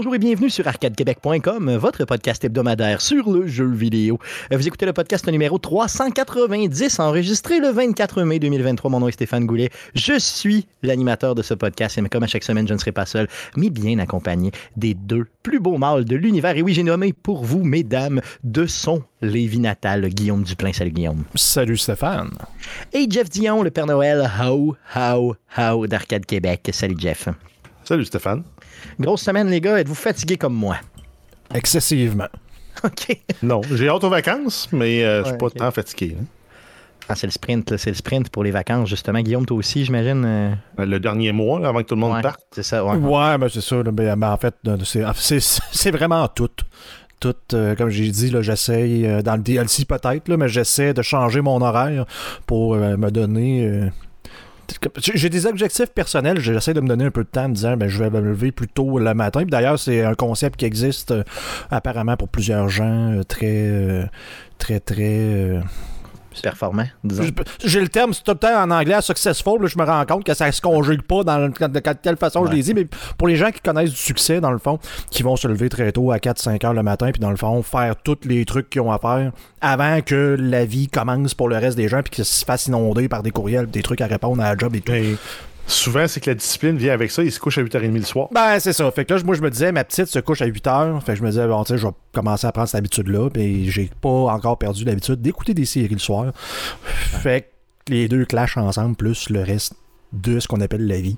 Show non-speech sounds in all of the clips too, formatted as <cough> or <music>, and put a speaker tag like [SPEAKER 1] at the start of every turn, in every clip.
[SPEAKER 1] Bonjour et bienvenue sur arcadequebec.com, votre podcast hebdomadaire sur le jeu vidéo. Vous écoutez le podcast numéro 390, enregistré le 24 mai 2023. Mon nom est Stéphane Goulet. Je suis l'animateur de ce podcast et comme à chaque semaine, je ne serai pas seul, mais bien accompagné des deux plus beaux mâles de l'univers. Et oui, j'ai nommé pour vous, mesdames, de son Lévi natal, Guillaume Duplain. Salut Guillaume.
[SPEAKER 2] Salut Stéphane.
[SPEAKER 1] Et Jeff Dion, le Père Noël, how, how, how d'Arcade Québec. Salut Jeff.
[SPEAKER 3] Salut Stéphane.
[SPEAKER 1] Grosse semaine, les gars. Êtes-vous fatigués comme moi?
[SPEAKER 2] Excessivement. <laughs>
[SPEAKER 1] OK.
[SPEAKER 3] Non, j'ai hâte aux vacances, mais euh, je suis pas
[SPEAKER 1] ok.
[SPEAKER 3] tant fatigué. hein.
[SPEAKER 1] Ah, c'est le sprint, c'est le sprint pour les vacances, justement. Guillaume, toi aussi, j'imagine. euh,
[SPEAKER 3] Le dernier mois, là, avant que tout le monde
[SPEAKER 1] ouais,
[SPEAKER 3] parte.
[SPEAKER 1] C'est ça, ouais.
[SPEAKER 2] Ouais, ben c'est ça. là, ben, ben, en fait, euh, <laughs> c'est- vraiment tout. Tout, euh, comme j'ai dit, j'essaye, euh, dans le DLC peut-être, mais j'essaie de changer mon horaire pour euh, me donner. J'ai des objectifs personnels, j'essaie de me donner un peu de temps en me disant ben, je vais me lever plus tôt le matin. D'ailleurs, c'est un concept qui existe euh, apparemment pour plusieurs gens euh, très, euh, très, très. euh,
[SPEAKER 1] Performant, disons.
[SPEAKER 2] J'ai le terme c'est tout le temps en anglais successful, là, je me rends compte que ça se conjugue pas dans le- de quelle façon je l'ai dit, mais pour les gens qui connaissent du succès, dans le fond, qui vont se lever très tôt à 4-5 heures le matin, puis dans le fond, faire tous les trucs qu'ils ont à faire avant que la vie commence pour le reste des gens, puis qu'ils se fassent inonder par des courriels, des trucs à répondre à la job et tout.
[SPEAKER 3] Souvent, c'est que la discipline vient avec ça. Ils se couchent à 8h30 le soir.
[SPEAKER 2] Ben, c'est ça. Fait que là, moi, je me disais, ma petite se couche à 8 heures. Fait que je me disais, bon, tu sais, je vais commencer à prendre cette habitude-là. Puis j'ai pas encore perdu l'habitude d'écouter des séries le soir. Fait que les deux clashent ensemble, plus le reste de ce qu'on appelle la vie.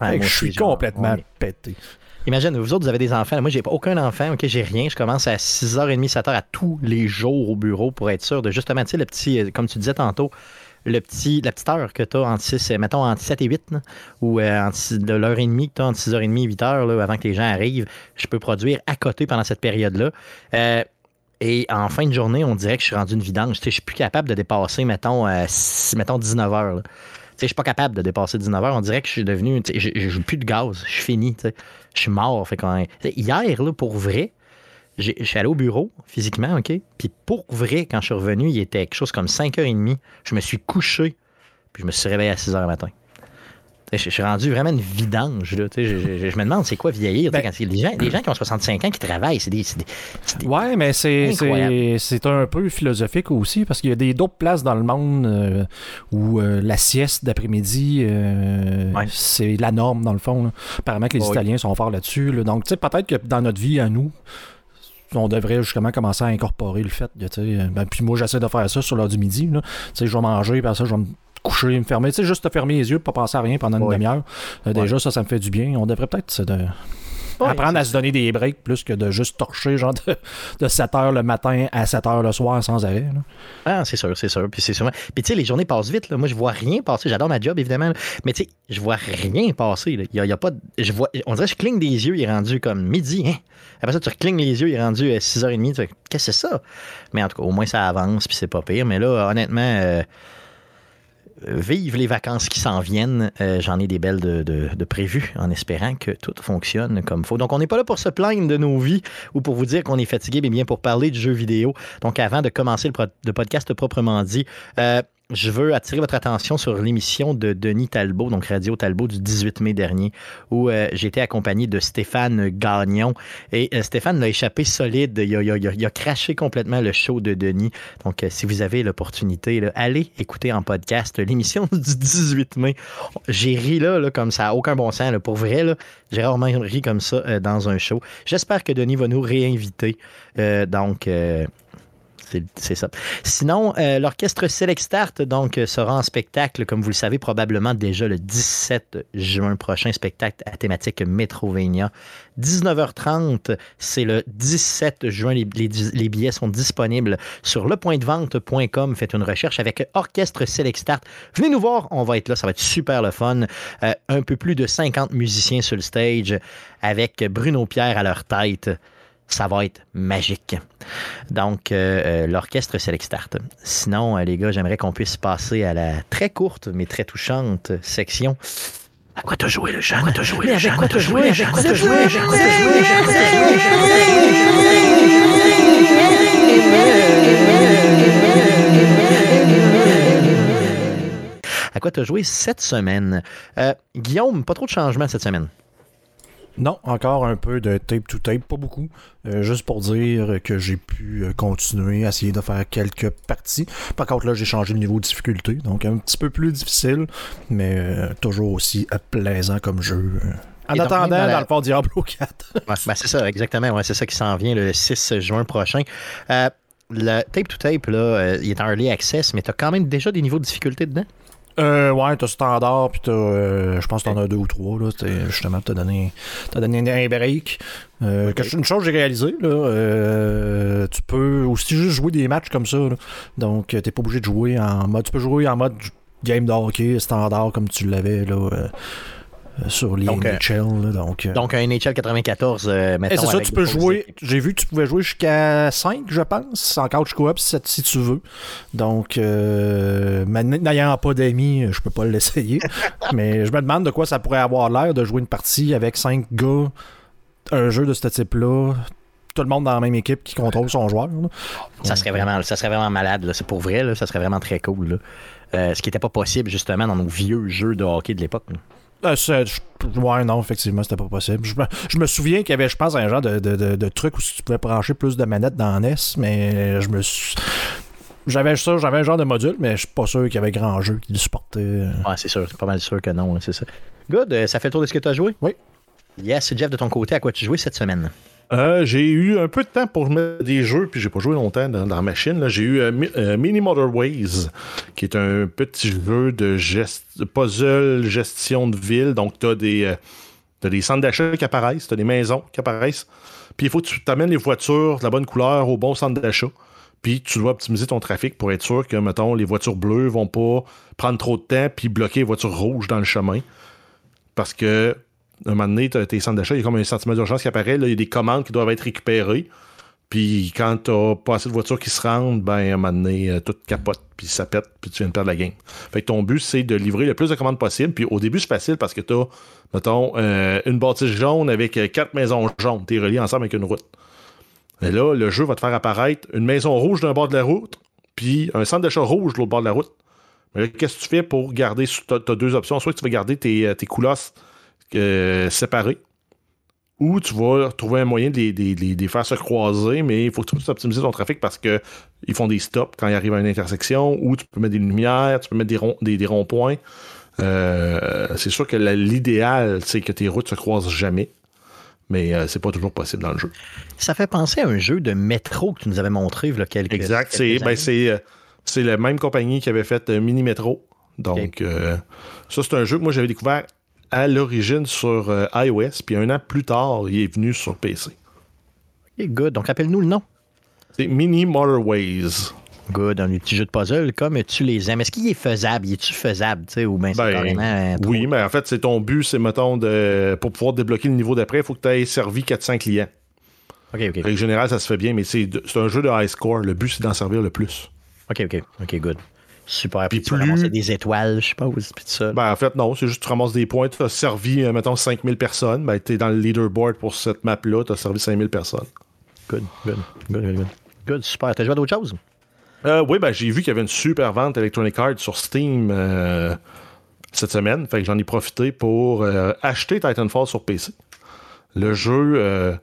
[SPEAKER 1] Ouais,
[SPEAKER 2] Fait que je suis
[SPEAKER 1] genre,
[SPEAKER 2] complètement
[SPEAKER 1] ouais.
[SPEAKER 2] pété.
[SPEAKER 1] Imagine, vous autres, vous avez des enfants. Moi, j'ai pas aucun enfant. OK, j'ai rien. Je commence à 6h30, 7h à tous les jours au bureau pour être sûr de justement, tu sais, le petit, euh, comme tu disais tantôt, la petite heure que tu as entre 6, euh, mettons, entre 7 et 8, là, ou euh, de l'heure et demie que tu as entre 6h30 et 8h, là, avant que les gens arrivent, je peux produire à côté pendant cette période-là. Euh, et en fin de journée, on dirait que je suis rendu une vidange. Je suis plus capable de dépasser, mettons, mettons 19h. Tu sais, je suis pas capable de dépasser 19h. On dirait que je suis devenu. J'ai j'ai plus de gaz. Je suis fini. Je suis mort. Hier, là, pour vrai, je suis allé au bureau, physiquement, OK? Puis pour vrai, quand je suis revenu, il était quelque chose comme 5h30. Je me suis couché, puis je me suis réveillé à 6h le matin. Je je suis rendu vraiment une vidange. Là, je, je- je me demande c'est quoi vieillir.
[SPEAKER 2] Ben-
[SPEAKER 1] quand des, gens, des gens qui ont 65 ans qui travaillent, c'est des,
[SPEAKER 2] Ouais, mais c'est c'est un peu philosophique aussi parce qu'il y a des d'autres places dans le monde euh, où euh, la sieste d'après-midi euh,
[SPEAKER 1] Ouais.
[SPEAKER 2] c'est la norme dans le fond. là. Apparemment que les
[SPEAKER 1] Oui.
[SPEAKER 2] Italiens sont forts là-dessus. là. Donc tu sais peut-être que dans notre vie à nous on devrait justement commencer à incorporer le fait de, tu sais, euh, ben, puis moi j'essaie de faire ça sur l'heure du midi là. Tu sais, je vais manger puis ça je vais me coucher me fermer tu sais juste te fermer les yeux pas penser à rien pendant une
[SPEAKER 1] Ouais.
[SPEAKER 2] demi-heure Euh, déjà ça ça me fait du bien on devrait peut-être de- Apprendre à se donner des breaks plus que de juste torcher genre de, de 7h le matin à 7h le soir sans arrêt. là.
[SPEAKER 1] Ah, c'est sûr, c'est sûr. Puis c'est sûrement. Puis tu sais, les journées passent vite. Là. Moi, je vois rien passer. J'adore ma job, évidemment. là. Mais tu sais, je vois rien passer. là. Il y a, il y a pas. Je vois. On dirait que je cligne des yeux. Il est rendu comme midi. Hein? Après ça, tu reclignes les yeux. Il est rendu à 6h30. Tu fais, Qu'est-ce que c'est ça? Mais en tout cas, au moins, ça avance. Puis c'est pas pire. Mais là, honnêtement. euh, Vive les vacances qui s'en viennent. Euh, J'en ai des belles de, de, de prévues en espérant que tout fonctionne comme faut. Donc, on n'est pas là pour se plaindre de nos vies ou pour vous dire qu'on est fatigué, mais bien pour parler du jeu vidéo. Donc, avant de commencer le podcast proprement dit, euh, je veux attirer votre attention sur l'émission de Denis Talbot, donc Radio Talbot du 18 mai dernier, où euh, j'étais accompagné de Stéphane Gagnon. Et euh, Stéphane l'a échappé solide. Il a, craché complètement le show de Denis. Donc, euh, si vous avez l'opportunité, allez écouter en podcast l'émission <laughs> du 18 mai. J'ai ri là, là, comme ça, aucun bon sens. Pour vrai, j'ai rarement ri comme ça dans un show. J'espère que Denis va nous réinviter. Donc, c'est- ça. Sinon, euh, l'orchestre Select Start donc, sera en spectacle, comme vous le savez, probablement déjà le 17 juin prochain, spectacle à thématique Metrovania. 19h30, c'est le 17 juin. Les billets sont disponibles sur lepointdevente.com. Faites une recherche avec Orchestre Select Start. Venez nous voir, on va être là, ça va être super le fun. Euh, un peu plus de 50 musiciens sur le stage avec Bruno Pierre à leur tête. Ça va être magique. Donc, euh, euh, l'orchestre Select Start. Sinon, euh, les gars, j'aimerais qu'on puisse passer à la très courte mais très touchante section. À quoi t'as joué le Jean? À quoi t'as joué le Jean? Avec quoi t'as joué? Avec quoi t'as joué? Avec quoi t'as joué? À quoi t'as joué cette semaine? Euh, Guillaume, pas trop de changements cette semaine.
[SPEAKER 2] Non, encore un peu de tape to tape, pas beaucoup. Euh, juste pour dire que j'ai pu euh, continuer à essayer de faire quelques parties. Par contre, là, j'ai changé le niveau de difficulté, donc un petit peu plus difficile, mais euh, toujours aussi plaisant comme jeu. En
[SPEAKER 1] Et
[SPEAKER 2] attendant,
[SPEAKER 1] dans la-
[SPEAKER 2] dans le fond, Diablo 4.
[SPEAKER 1] Ouais, ben, c'est ça, exactement. Ouais, c'est ça qui s'en vient le 6 juin prochain. Euh, le tape to tape, là, il est en early access, mais tu as quand même déjà des niveaux de difficulté dedans?
[SPEAKER 2] Euh, ouais, t'as standard, puis t'as, euh, je pense que t'en as deux ou trois, là. Justement, t'as donné, t'as donné un break. Euh, une chose que j'ai réalisée, là, euh, tu peux aussi juste jouer des matchs comme ça, là. Donc, t'es pas obligé de jouer en mode, tu peux jouer en mode game de hockey standard comme tu l'avais, là, euh, sur les
[SPEAKER 1] Donc, euh,
[SPEAKER 2] NHL, là. Donc, euh,
[SPEAKER 1] Donc, un NHL 94, euh,
[SPEAKER 2] et
[SPEAKER 1] mettons.
[SPEAKER 2] c'est ça, tu peux jouer. J'ai vu que tu pouvais jouer jusqu'à 5, je pense, en couch co-op si, tu veux. Donc, euh, n'ayant pas d'amis, je peux pas l'essayer. <laughs> mais je me demande de quoi ça pourrait avoir l'air de jouer une partie avec 5 gars, un jeu de ce type-là. Tout le monde dans la même équipe qui contrôle son joueur. là.
[SPEAKER 1] Ça serait vraiment, ça serait vraiment malade. C'est pour vrai, là, ça serait vraiment très cool. là. Euh, ce qui n'était pas possible justement dans nos vieux jeux de hockey de l'époque.
[SPEAKER 2] Euh, je- ouais, non, effectivement, c'était pas possible. Je me, je me souviens qu'il y avait, je pense, un genre de, de, de- de truc où tu pouvais brancher plus de manettes dans NES, mais je me suis. J'avais ça, j'avais un genre de module, mais je suis pas sûr qu'il y avait grand jeu qui le supportait.
[SPEAKER 1] Ouais, c'est sûr, c'est pas mal sûr que non, là, c'est ça. Good, euh, ça fait le tour de ce que tu as joué?
[SPEAKER 2] Oui.
[SPEAKER 1] Yes, Jeff, de ton côté, à quoi tu jouais cette semaine?
[SPEAKER 3] Euh, j'ai eu un peu de temps pour mettre des jeux, puis j'ai pas joué longtemps dans, la machine. J'ai eu euh, euh, Mini Motorways, qui est un petit jeu de gest- puzzle, gestion de ville. Donc, tu as des, des centres d'achat qui apparaissent, tu as des maisons qui apparaissent. Puis, il faut que tu t'amènes les voitures de la bonne couleur au bon centre d'achat. Puis, tu dois optimiser ton trafic pour être sûr que, mettons, les voitures bleues vont pas prendre trop de temps puis bloquer les voitures rouges dans le chemin. Parce que, un moment donné, t'as tes centres d'achat, il y a comme un sentiment d'urgence qui apparaît. Là, il y a des commandes qui doivent être récupérées. Puis quand t'as pas assez de voitures qui se rendent, ben, à un moment donné, euh, tout capote, puis ça pète, puis tu viens de perdre la game. Fait que ton but, c'est de livrer le plus de commandes possible. Puis au début, c'est facile parce que t'as, mettons, euh, une bâtisse jaune avec euh, quatre maisons jaunes. T'es relié ensemble avec une route. Et là, le jeu va te faire apparaître une maison rouge d'un bord de la route, puis un centre d'achat rouge de l'autre bord de la route. Mais là, qu'est-ce que tu fais pour garder. Tu as deux options. Soit que tu vas garder tes, tes coulasses euh, séparées, ou tu vas trouver un moyen de les, de les- de les faire se croiser, mais il faut que tu puisses optimiser ton trafic parce que ils font des stops quand ils arrivent à une intersection, ou tu peux mettre des lumières, tu peux mettre des, ronds- des, des ronds-points. Euh, c'est sûr que l'idéal, c'est que tes routes se croisent jamais, mais euh, c'est pas toujours possible dans le jeu.
[SPEAKER 1] Ça fait penser à un jeu de métro que tu nous avais montré il y a quelques
[SPEAKER 3] Exact. C'est ben, c'est euh, c'est la même compagnie qui avait fait Mini Metro. Donc, euh, ça, c'est un jeu que moi, j'avais découvert à l'origine sur euh, iOS, puis un an plus tard, il est venu sur PC.
[SPEAKER 1] Ok, good. Donc, rappelle-nous le nom.
[SPEAKER 3] C'est Mini Motorways.
[SPEAKER 1] Good. Un petit jeu de puzzle, comme tu les aimes? Est-ce qu'il est faisable? Est-tu faisable? tu sais, Ou bien
[SPEAKER 3] Ben,
[SPEAKER 1] carrément. euh, trop-
[SPEAKER 3] Oui, mais en fait, c'est ton but, c'est, mettons, de, pour pouvoir débloquer le niveau d'après, il faut que tu aies servi 400 clients.
[SPEAKER 1] Ok, ok.
[SPEAKER 3] En règle générale, ça se fait bien, mais c'est un jeu de high score. Le but, c'est d'en servir le plus.
[SPEAKER 1] Ok, ok. Ok, good. Super.
[SPEAKER 3] Puis
[SPEAKER 1] Puis tu
[SPEAKER 3] plus-
[SPEAKER 1] ramasser des étoiles, je suppose. Puis tout ça.
[SPEAKER 3] Ben, en fait, non, c'est juste que tu ramasses des points. Tu as servi, euh, mettons, 5000 personnes. Ben, tu es dans le leaderboard pour cette map-là. Tu as servi 5000 personnes.
[SPEAKER 1] Good, good, good, good, good. Good, super. T'as joué à d'autres choses?
[SPEAKER 3] Euh, oui, ben, j'ai vu qu'il y avait une super vente Electronic Arts sur Steam euh, cette semaine. Fait que j'en ai profité pour acheter Titanfall sur PC. Le jeu,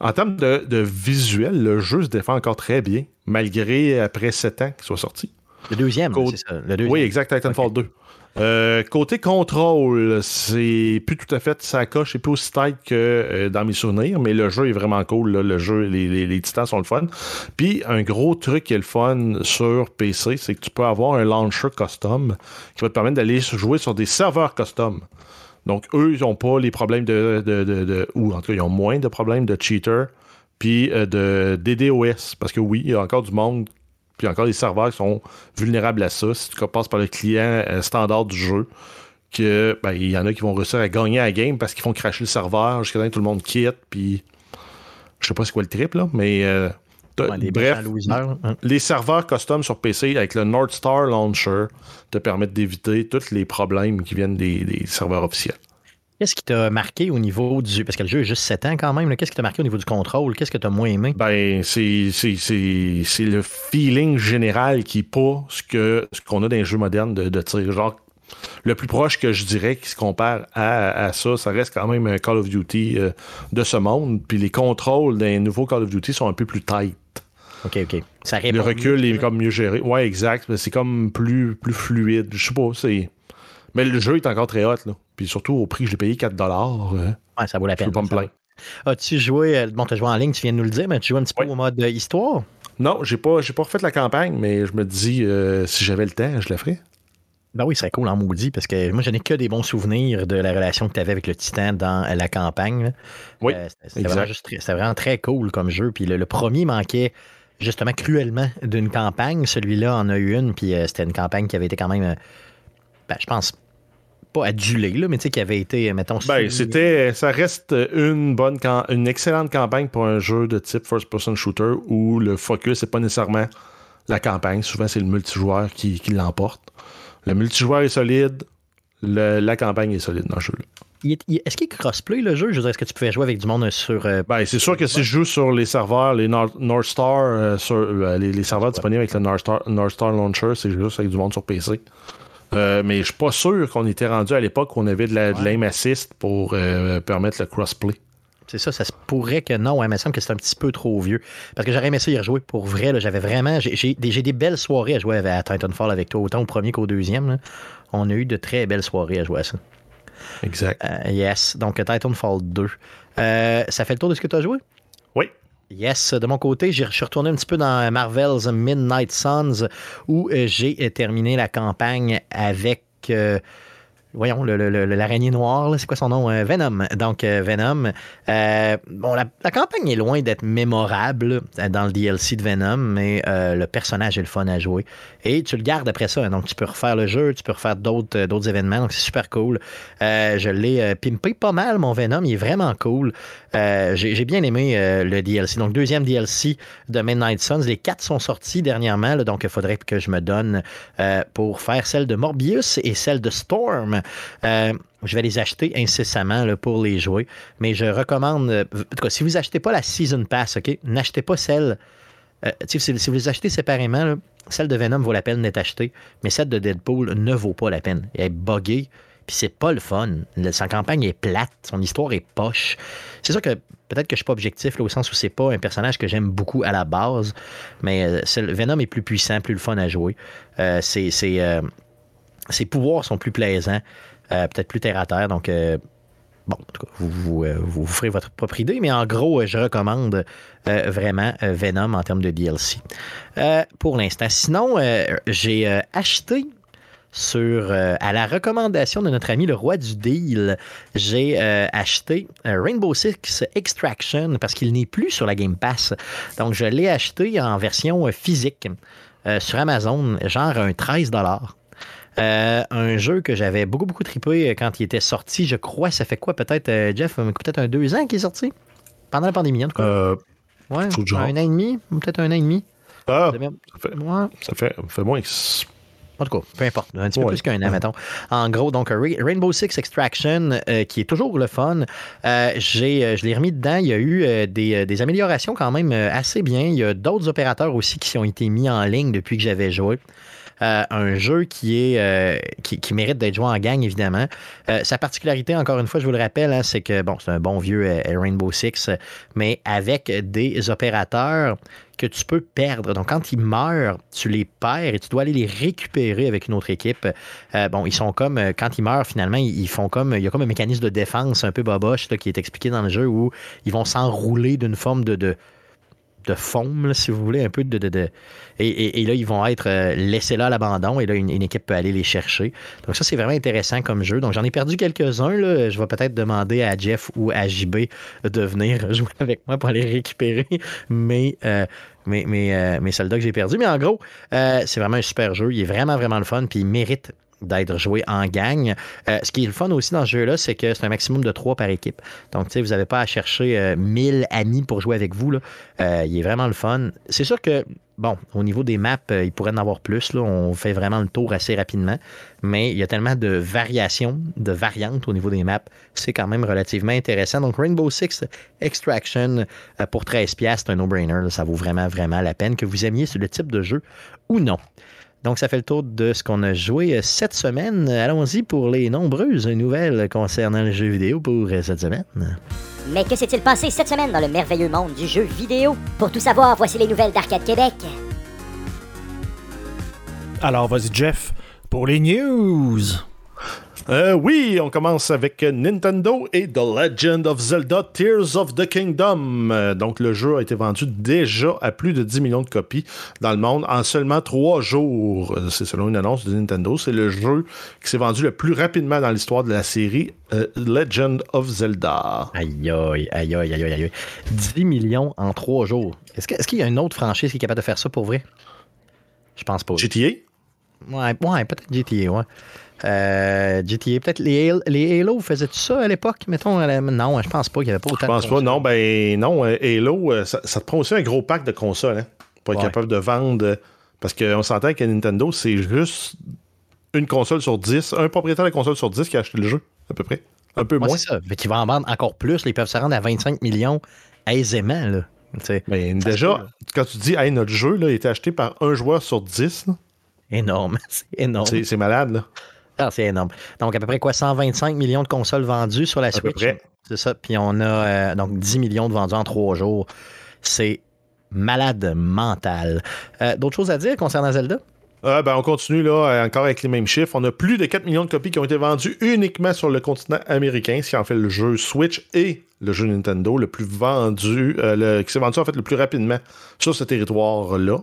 [SPEAKER 3] en termes de, de visuel, le jeu se défend encore très bien, malgré après 7 ans qu'il soit sorti.
[SPEAKER 1] Le deuxième,
[SPEAKER 3] Code-
[SPEAKER 1] c'est ça. Le deuxième.
[SPEAKER 3] Oui, exact, Titanfall 2. Euh, côté contrôle, c'est plus tout à fait sa coche, c'est plus aussi tight que euh, dans mes souvenirs, mais le jeu est vraiment cool. là. Le jeu, les, les- les titans sont le fun. Puis un gros truc qui est le fun sur PC, c'est que tu peux avoir un launcher custom qui va te permettre d'aller jouer sur des serveurs custom. Donc eux, ils n'ont pas les problèmes de, de- de- de- ou en tout cas, ils ont moins de problèmes de cheater puis euh, de DDoS. Parce que oui, il y a encore du monde puis encore des serveurs qui sont vulnérables à ça. Si tu passes par le client euh, standard du jeu, que ben, il y en a qui vont réussir à gagner à la game parce qu'ils font cracher le serveur jusqu'à temps que tout le monde quitte. Puis je sais pas c'est quoi le trip là, mais euh,
[SPEAKER 1] Ouais, des
[SPEAKER 3] bref,
[SPEAKER 1] hein.
[SPEAKER 3] les serveurs custom sur PC avec le North Star Launcher te permettent d'éviter tous les problèmes qui viennent des, des serveurs officiels.
[SPEAKER 1] Qu'est-ce qui t'a marqué au niveau du. Parce que le jeu est juste 7 ans quand même. Qu'est-ce qui t'a marqué au niveau du contrôle? Qu'est-ce que t'as moins aimé?
[SPEAKER 3] Ben, c'est, c'est, c'est, c'est le feeling général qui est pas ce, que, ce qu'on a dans les jeux modernes de, de tir. Genre, le plus proche que je dirais qui se compare à, ça, ça reste quand même un Call of Duty euh, de ce monde. Puis les contrôles d'un nouveau Call of Duty sont un peu plus tight.
[SPEAKER 1] OK, OK.
[SPEAKER 3] Ça le recul est comme mieux géré. Ouais, exact. C'est comme plus, plus fluide. Je sais pas, c'est. Mais le jeu est encore très hot, là. Puis surtout au prix que je l'ai payé 4 euh,
[SPEAKER 1] Ouais, ça vaut la peine.
[SPEAKER 3] Je peux pas me plaindre.
[SPEAKER 1] As-tu joué, euh, bon, tu as joué en ligne, tu viens de nous le dire, mais tu joues un petit peu au mode histoire?
[SPEAKER 3] Non, j'ai pas, j'ai pas refait la campagne, mais je me dis, euh, si j'avais le temps, je le ferais.
[SPEAKER 1] Ben oui, c'est cool en maudit, parce que moi, je n'ai que des bons souvenirs de la relation que tu avais avec le Titan dans la campagne.
[SPEAKER 3] Oui,
[SPEAKER 1] c'est vraiment, très cool comme jeu. Puis le, premier manquait justement cruellement d'une campagne. Celui-là en a eu une, puis c'était une campagne qui avait été quand même, ben, je pense, pas adulé, là, mais tu sais, qui avait été, mettons.
[SPEAKER 3] Ben, c'était. Ça reste une bonne, une excellente campagne pour un jeu de type first-person shooter où le focus n'est pas nécessairement la campagne. Souvent, c'est le multijoueur qui, qui l'emporte. Le multijoueur est solide, la campagne est solide dans le jeu.
[SPEAKER 1] Est-ce qu'il est crossplay le jeu? Je veux dire, est-ce que tu pouvais jouer avec du monde sur. Euh,
[SPEAKER 3] ben, c'est sûr que si je joue sur les serveurs, les North, Star, euh, sur, euh, les, serveurs disponibles avec le North Star, North Star Launcher, c'est juste avec du monde sur PC. Euh, mais je suis pas sûr qu'on était rendu à l'époque où on avait de l'aim assist pour euh, permettre le crossplay.
[SPEAKER 1] C'est ça, ça se pourrait que non, il me semble que c'est un petit peu trop vieux. Parce que j'aurais aimé ça y rejouer pour vrai. J'avais vraiment. J'ai des, belles soirées à jouer à Titanfall avec toi, autant au premier qu'au deuxième. On a eu de très belles soirées à jouer à ça.
[SPEAKER 3] Exact.
[SPEAKER 1] Euh, yes. Donc Titanfall 2. ça fait le tour de ce que tu as joué? Yes, de mon côté, je suis retourné un petit peu dans Marvel's Midnight Suns où euh, j'ai terminé la campagne avec euh, voyons, l'araignée noire, c'est quoi son nom? Euh, Venom. Donc, euh, Venom. Euh, bon, la, campagne est loin d'être mémorable dans le DLC de Venom, mais le personnage est le fun à jouer. Et tu le gardes après ça. Donc, tu peux refaire le jeu, tu peux refaire d'autres, d'autres événements. Donc, c'est super cool. je l'ai pimpé pas mal, mon Venom. Il est vraiment cool. J'ai, bien aimé le DLC. Donc, deuxième DLC de Midnight Suns. Les quatre sont sortis dernièrement. donc, il faudrait que je me donne pour faire celle de Morbius et celle de Storm. Euh, je vais les acheter incessamment pour les jouer. Mais je recommande, euh, en tout cas, si vous n'achetez pas la Season Pass, OK, n'achetez pas celle. Euh, si, vous les achetez séparément, celle de Venom vaut la peine d'être achetée, mais celle de Deadpool ne vaut pas la peine. Elle est buggée, puis c'est pas le fun. Sa campagne est plate, son histoire est poche. C'est sûr que peut-être que je suis pas objectif, au sens où c'est pas un personnage que j'aime beaucoup à la base, mais Venom est plus puissant, plus le fun à jouer. c'est ses pouvoirs sont plus plaisants, euh, peut-être plus terre à terre. Donc, euh, bon, en tout cas, vous, euh, vous, ferez votre propre idée, mais en gros, je recommande vraiment Venom en termes de DLC. pour l'instant. Sinon, j'ai acheté sur à la recommandation de notre ami le roi du deal, j'ai acheté Rainbow Six Extraction parce qu'il n'est plus sur la Game Pass. Donc je l'ai acheté en version physique sur Amazon, genre un 13 euh, un jeu que j'avais beaucoup, beaucoup trippé quand il était sorti. Je crois, ça fait quoi peut-être, euh, Jeff, peut-être un deux ans qu'il est sorti? Pendant la pandémie, en tout cas.
[SPEAKER 3] Euh,
[SPEAKER 1] ouais, un an et demi, peut-être un an et demi.
[SPEAKER 3] Ah, ça fait, ça fait, moins que...
[SPEAKER 1] En tout cas, peu importe, un petit peu plus qu'un an, mettons. En gros, donc Rainbow Six Extraction, qui est toujours le fun. j'ai, je l'ai remis dedans. Il y a eu des, des, améliorations quand même assez bien. Il y a d'autres opérateurs aussi qui ont été mis en ligne depuis que j'avais joué. Euh, un jeu qui est euh, qui, mérite d'être joué en gang, évidemment. Euh, sa particularité, encore une fois, je vous le rappelle, hein, c'est que bon, c'est un bon vieux Rainbow Six, mais avec des opérateurs que tu peux perdre. Donc, quand ils meurent, tu les perds et tu dois aller les récupérer avec une autre équipe. bon, ils sont comme, quand ils meurent, finalement, ils font comme, il y a comme un mécanisme de défense un peu boboche qui est expliqué dans le jeu où ils vont s'enrouler d'une forme de, de de foam, si vous voulez, un peu de. de, Et, là, ils vont être euh, laissés là à l'abandon et là, une, équipe peut aller les chercher. Donc, ça, c'est vraiment intéressant comme jeu. Donc, j'en ai perdu quelques-uns. Je vais peut-être demander à Jeff ou à JB de venir <laughs> jouer avec moi pour aller récupérer mes. Euh, mes, euh, mes, soldats que j'ai perdus. Mais en gros, c'est vraiment un super jeu. Il est vraiment, vraiment le fun. Puis il mérite d'être joué en gang. Euh, ce qui est le fun aussi dans ce jeu-là, c'est que c'est un maximum de trois par équipe. Donc, vous n'avez pas à chercher 1000 euh, amis pour jouer avec vous. Là. Euh, il est vraiment le fun. C'est sûr que, bon, au niveau des maps, il pourrait en avoir plus. Là. On fait vraiment le tour assez rapidement. Mais il y a tellement de variations, de variantes au niveau des maps. C'est quand même relativement intéressant. Donc, Rainbow Six Extraction pour 13$, c'est un no-brainer. Ça vaut vraiment, vraiment la peine que vous aimiez ce type de jeu ou non. Donc, ça fait le tour de ce qu'on a joué cette semaine. Allons-y pour les nombreuses nouvelles concernant le jeu vidéo pour cette semaine.
[SPEAKER 4] Mais que s'est-il passé cette semaine dans le merveilleux monde du jeu vidéo? Pour tout savoir, voici les nouvelles d'Arcade Québec.
[SPEAKER 2] Alors, vas-y, Jeff, pour les news.
[SPEAKER 3] Euh, oui, on commence avec Nintendo et The Legend of Zelda Tears of the Kingdom. Euh, donc, le jeu a été vendu déjà à plus de 10 millions de copies dans le monde en seulement 3 jours. Euh, c'est selon une annonce de Nintendo. C'est le jeu qui s'est vendu le plus rapidement dans l'histoire de la série Legend of Zelda.
[SPEAKER 1] Aïe, aïe, aïe, aïe, aïe, aïe. 10 millions en 3 jours. Est-ce qu'il y a une autre franchise qui est capable de faire ça pour vrai? Je pense pas.
[SPEAKER 3] GTA?
[SPEAKER 1] Ouais, ouais peut-être GTA, ouais. Euh, GTA, peut-être les, les Halo faisaient ça à l'époque, mettons. Non, je pense pas qu'il y avait pas autant
[SPEAKER 3] Je pense pas, non. Ben non, euh, Halo, euh, ça, te prend aussi un gros pack de consoles hein, pour être capable de vendre. Parce qu'on s'entend que Nintendo, c'est juste une console sur 10, un propriétaire de console sur 10 qui a acheté le jeu, à peu près. Un peu moins.
[SPEAKER 1] c'est ça. Mais qui va en vendre encore plus. ils peuvent se rendre à 25 millions aisément. Là.
[SPEAKER 3] Ben, déjà, quand tu dis, hey, notre jeu là, a été acheté par un joueur sur 10.
[SPEAKER 1] Énorme. <laughs> C'est énorme.
[SPEAKER 3] C'est malade, là.
[SPEAKER 1] Ah, c'est énorme. Donc, à peu près quoi, 125 millions de consoles vendues sur la Switch? C'est ça. Puis on a euh, donc 10 millions de vendus en trois jours. C'est malade mental. Euh, d'autres choses à dire concernant Zelda?
[SPEAKER 3] Ah, ben, on continue là, encore avec les mêmes chiffres. On a plus de 4 millions de copies qui ont été vendues uniquement sur le continent américain, ce qui en fait le jeu Switch et le jeu Nintendo le plus vendu, euh, qui s'est vendu en fait le plus rapidement sur ce territoire-là.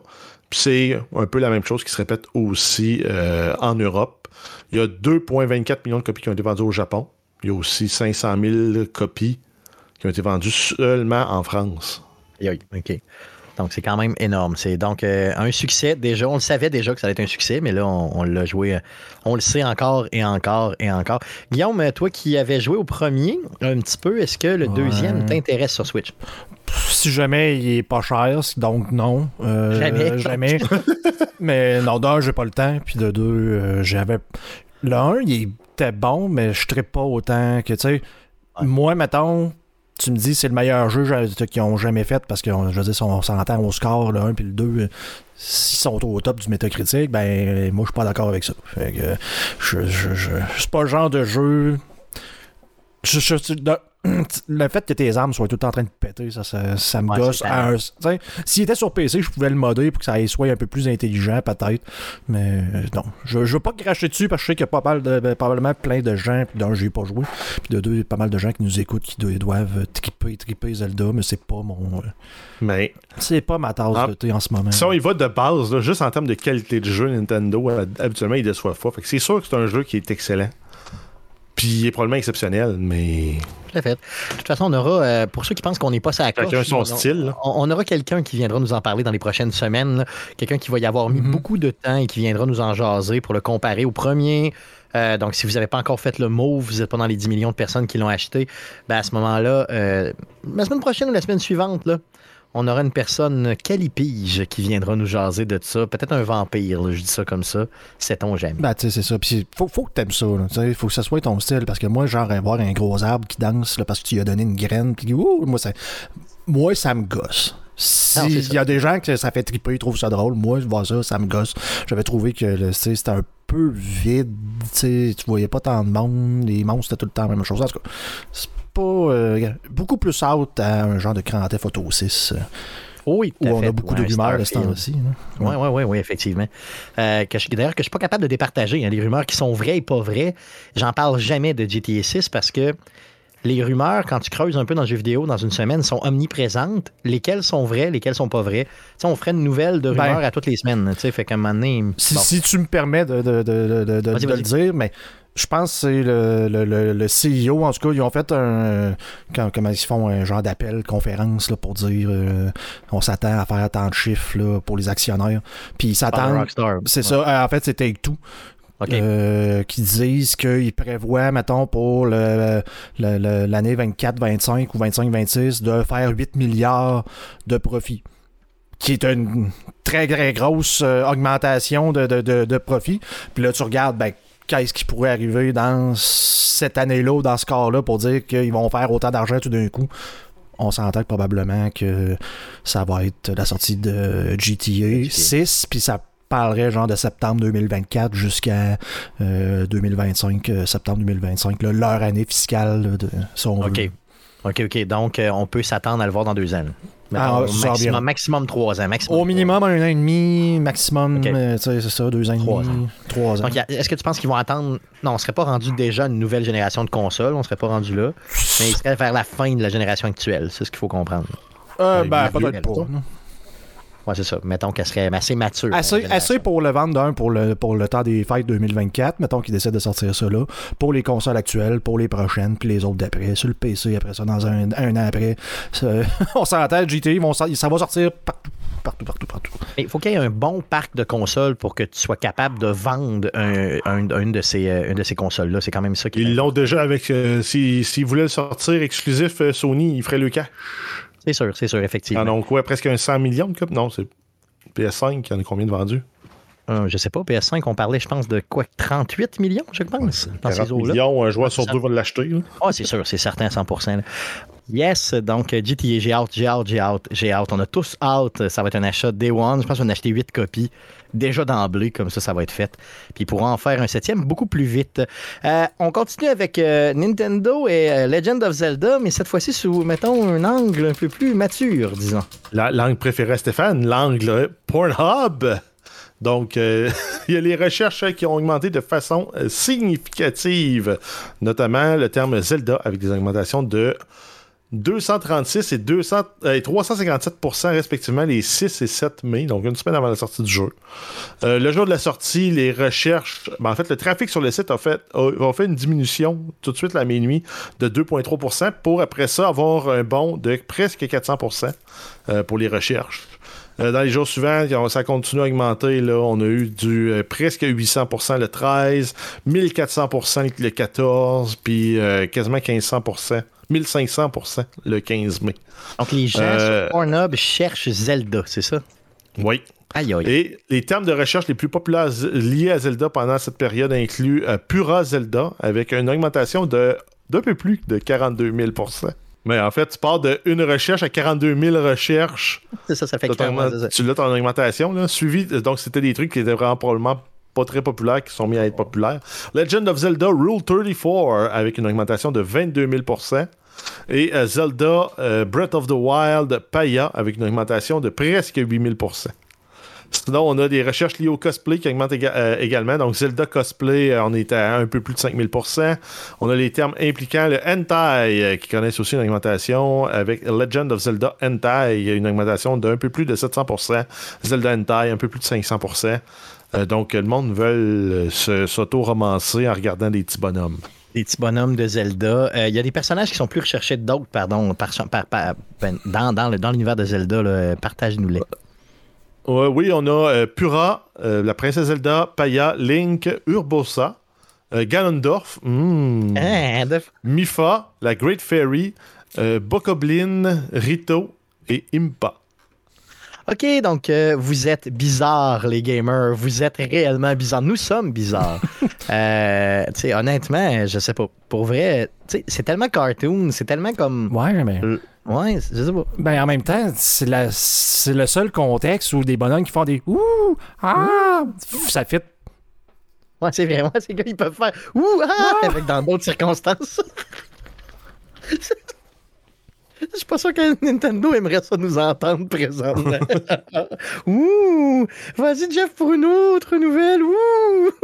[SPEAKER 3] C'est un peu la même chose qui se répète aussi en Europe. Il y a 2,24 millions de copies qui ont été vendues au Japon. Il y a aussi 500 000 copies qui ont été vendues seulement en France.
[SPEAKER 1] Oui, OK. Donc, c'est quand même énorme. C'est donc euh, un succès. Déjà, on le savait déjà que ça allait être un succès, mais là, on, l'a joué. Euh, on le sait encore et encore et encore. Guillaume, toi qui avais joué au premier un petit peu, est-ce que le deuxième t'intéresse sur Switch?
[SPEAKER 2] Si jamais il est pas cher, donc non. Euh,
[SPEAKER 1] jamais. <laughs>
[SPEAKER 2] Jamais. <laughs> mais non, d'un, j'ai pas le temps. Puis de deux, j'avais. Le 1, il était bon, mais je ne pas autant que, tu sais, moi, mettons, tu me dis c'est le meilleur jeu qu'ils ont jamais fait parce que je veux dire, on s'entend au score, le 1 puis le 2, s'ils sont au top du métacritique, ben moi je suis pas d'accord avec ça. Fait que, je, je, pas le genre de jeu. Je, <clears throat> le fait que tes armes soient tout en train de péter, ça, ça, me gosse. S'il était sur PC, je pouvais le modder pour que ça soit un peu plus intelligent, peut-être. Mais euh, non, je, je veux pas cracher dessus parce que je sais qu'il y a pas mal de, ben, probablement plein de gens, puis d'un, j'ai pas joué, puis de deux, pas mal de gens qui nous écoutent qui doivent triper, triper Zelda, mais c'est pas mon. Euh,
[SPEAKER 3] mais.
[SPEAKER 2] C'est pas ma tasse ah, de thé en ce moment.
[SPEAKER 3] Si on y va de base, juste en termes de qualité de jeu, Nintendo, habituellement, il déçoit pas. Fait que c'est sûr que c'est un jeu qui est excellent. Puis il est probablement exceptionnel, mais.
[SPEAKER 1] Tout à fait. De toute façon, on aura, euh, pour ceux qui pensent qu'on n'est pas ça à
[SPEAKER 3] Chacun son style.
[SPEAKER 1] On, aura quelqu'un qui viendra nous en parler dans les prochaines semaines. Quelqu'un qui va y avoir mis mm-hmm. beaucoup de temps et qui viendra nous en jaser pour le comparer au premier. Euh, donc, si vous n'avez pas encore fait le move, vous n'êtes pas dans les 10 millions de personnes qui l'ont acheté, ben à ce moment-là, euh, la semaine prochaine ou la semaine suivante, là, on aura une personne calipige qui viendra nous jaser de ça. Peut-être un vampire, je dis ça comme ça. Sait-on jamais.
[SPEAKER 2] Ben, tu sais, c'est ça. Puis, faut, faut que t'aimes ça. Il faut que ça soit ton style. Parce que moi, genre, voir un gros arbre qui danse parce que tu lui as donné une graine. Puis, moi, ça, moi, ça me gosse. S'il y a des gens que ça fait triper, ils trouvent ça drôle, moi, je vois ça, ça me gosse. J'avais trouvé que c'était un peu vide. Tu voyais pas tant de monde. Les monstres, c'était tout le temps la même chose. En tout cas, pas euh, beaucoup plus out à un genre de Grand Photo 6. Euh,
[SPEAKER 1] oui,
[SPEAKER 2] où on a beaucoup de rumeurs de ce temps-ci.
[SPEAKER 1] Oui, oui, oui, oui, effectivement. Euh, D'ailleurs, que je suis pas capable de départager. Hein, les rumeurs qui sont vraies et pas vraies, j'en parle jamais de GTA 6 parce que les rumeurs, quand tu creuses un peu dans le jeu vidéo dans une semaine, sont omniprésentes. Lesquelles sont vraies, lesquelles sont pas vraies. on ferait une nouvelle de rumeurs ben, à toutes les semaines. Fait un moment donné,
[SPEAKER 2] si, si, tu me permets de, de, de, de le dire, mais je pense que c'est le, le, le, CEO, en tout cas, ils ont fait un. comment ils font un genre d'appel, conférence là, pour dire euh, on s'attend à faire tant de chiffres là, pour les actionnaires. Puis ils s'attendent. C'est ça. En fait, c'est Take Euh, qui disent qu'ils prévoient, mettons, pour l'année 24-25 ou 25-26 de faire 8 milliards de profits qui est une très très grosse euh, augmentation de, de, de, profit. Puis là, tu regardes, ben, qu'est-ce qui pourrait arriver dans cette année-là, dans ce cas-là, pour dire qu'ils vont faire autant d'argent tout d'un coup. On s'entend probablement que ça va être la sortie de GTA 6, puis ça parlerait genre de septembre 2024 jusqu'à euh, 2025, euh, septembre 2025, là, leur année fiscale, là, de, si on veut.
[SPEAKER 1] OK. OK, OK. Donc, euh, on peut s'attendre à le voir dans deux ans.
[SPEAKER 2] Ah,
[SPEAKER 1] maximum, trois ans. Maximum
[SPEAKER 2] Au minimum un an et demi, maximum, euh, c'est ça, deux ans et
[SPEAKER 1] Trois
[SPEAKER 2] demi, trois ans.
[SPEAKER 1] Est-ce que tu penses qu'ils vont attendre? Non, on serait pas rendu déjà une nouvelle génération de consoles, on serait pas rendu là. Mais ils seraient vers la fin de la génération actuelle, c'est ce qu'il faut comprendre.
[SPEAKER 2] Euh, ben, peut-être pas.
[SPEAKER 1] Ouais, c'est ça. Mettons qu'elle serait assez mature.
[SPEAKER 2] Assez, assez pour le vendre d'un pour le, pour le temps des fêtes 2024, mettons qu'ils décident de sortir ça là, pour les consoles actuelles, pour les prochaines, puis les autres d'après, sur le PC, après ça, dans un, un an après. <laughs> On s'entend, GT, ils vont ça va sortir partout, partout, partout, partout.
[SPEAKER 1] Mais il faut qu'il y ait un bon parc de consoles pour que tu sois capable de vendre un, un- une de ces, euh, une de ces consoles-là. C'est quand même ça qui est
[SPEAKER 3] Ils l'ont déjà avec. euh, si- S'ils voulaient le sortir exclusif euh, Sony, ils feraient le cas.
[SPEAKER 1] C'est sûr, c'est sûr,
[SPEAKER 3] Ils
[SPEAKER 1] effectivement.
[SPEAKER 3] en ont quoi? Presque un 100 millions de copies Non, c'est PS5, il y en a combien de vendus?
[SPEAKER 1] Euh, je sais pas, PS5, on parlait, je pense, de quoi? 38 millions, je pense, dans ces
[SPEAKER 3] 40
[SPEAKER 1] eaux-là.
[SPEAKER 3] millions, un joueur sur deux va l'acheter.
[SPEAKER 1] Ah, c'est sûr, c'est certain à 100%. là. Yes, donc euh, GTA, j'ai hâte, j'ai hâte, j'ai hâte, j'ai hâte. On a tous hâte. Ça va être un achat Day One. Je pense qu'on a acheté 8 copies déjà d'emblée, comme ça, ça va être fait. Puis ils pourront en faire un septième beaucoup plus vite. Euh, on continue avec euh, Nintendo et Legend of Zelda, mais cette fois-ci sous, mettons, un angle un peu plus mature, disons.
[SPEAKER 3] La langue préférée Stéphane, l'angle Pornhub. Donc, <laughs> il y a les recherches qui ont augmenté de façon significative, notamment le terme Zelda avec des augmentations de 236 et, 200, euh, et 357% respectivement les 6 et 7 mai, donc une semaine avant la sortie du jeu. Euh, le jour de la sortie, les recherches, ben, en fait, le trafic sur le site a fait, fait une diminution tout de suite la minuit de 2,3% pour après ça avoir un bond de presque 400% euh, pour les recherches. Euh, dans les jours suivants, ça continue à augmenter. Là, on a eu du presque 800% le 13, 1400% le 14, puis quasiment 1500 1500% le 15 mai.
[SPEAKER 1] Donc les gens
[SPEAKER 3] Euh,
[SPEAKER 1] sur Pornhub cherchent Zelda, c'est ça?
[SPEAKER 3] Oui.
[SPEAKER 1] Aïe, aïe.
[SPEAKER 3] Et les termes de recherche les plus populaires liés à Zelda pendant cette période incluent euh, Pura Zelda, avec une augmentation de d'un peu plus de 42 000% Mais en fait, tu pars de une recherche à 42 000 recherches
[SPEAKER 1] C'est ça, ça fait
[SPEAKER 3] T'as
[SPEAKER 1] que
[SPEAKER 3] ton-
[SPEAKER 1] c'est ça.
[SPEAKER 3] tu l'as ton augmentation, là, suivi. Donc, c'était des trucs qui étaient vraiment probablement pas très populaires, qui sont mis à être populaires. Legend of Zelda Rule 34, avec une augmentation de 22 000% Et euh, Zelda euh, Breath of the Wild Paya, avec une augmentation de presque 8 000% Sinon, on a des recherches liées au cosplay qui augmentent euh, également. Donc, Zelda cosplay, on est à un peu plus de 5000% On a les termes impliquant le hentai qui connaissent aussi une augmentation avec Legend of Zelda Hentai, une augmentation d'un peu plus de 700% Zelda Hentai, un peu plus de 500 Euh, Donc, le monde veut euh, s'auto-romancer en regardant des petits bonhommes.
[SPEAKER 1] Des petits bonhommes de Zelda. Euh, Il y a des personnages qui sont plus recherchés que d'autres, pardon, par, par- par- ben, dans, dans, le- dans l'univers de Zelda. Partage-nous-les.
[SPEAKER 3] Oui, on a euh, Pura, euh, la princesse Zelda, Paya, Link, Urbosa, euh, Ganondorf,
[SPEAKER 1] de-
[SPEAKER 3] Mifa, la Great Fairy, euh, Bokoblin, Rito et Impa.
[SPEAKER 1] OK, donc euh, vous êtes bizarres, les gamers. Vous êtes réellement bizarres. Nous sommes bizarres. <laughs> euh, honnêtement, je sais pas. Pour vrai, c'est tellement cartoon, c'est tellement comme.
[SPEAKER 2] Ouais, mais.
[SPEAKER 1] Ouais, je sais pas.
[SPEAKER 2] Ben, en même temps, c'est la- c'est le seul contexte où des bonhommes qui font des ouh, ah, ça fit.
[SPEAKER 1] Ouais, c'est vrai. Ouais, ces gars, ils peuvent faire ouh, ah, avec dans d'autres circonstances. <laughs> <laughs> Je suis pas sûr que Nintendo aimerait ça nous entendre présentement. <laughs> ouh, vas-y Jeff pour une autre nouvelle. Ouh. <laughs>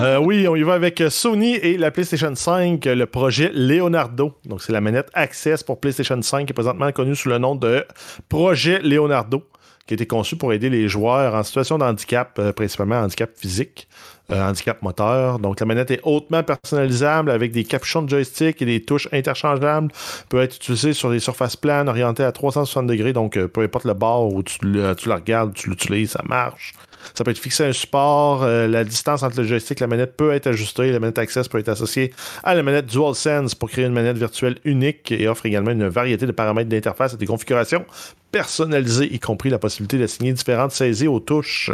[SPEAKER 3] Euh, oui, on y va avec Sony et la PlayStation 5, euh, le projet Leonardo. Donc, c'est la manette Access pour PlayStation 5 qui est présentement connue sous le nom de Projet Leonardo, qui a été conçu pour aider les joueurs en situation de handicap, euh, principalement handicap physique, handicap moteur. Donc, la manette est hautement personnalisable avec des capuchons de joystick et des touches interchangeables. Peut être utilisée sur des surfaces planes orientées à 360 degrés. Donc, euh, peu importe le bord où tu la regardes, tu l'utilises, ça marche. Ça peut être fixé à un support. euh, la distance entre le joystick et la manette peut être ajustée. La manette Access peut être associée à la manette DualSense pour créer une manette virtuelle unique et offre également une variété de paramètres d'interface et des configurations personnalisées, y compris la possibilité d'assigner différentes saisies aux touches.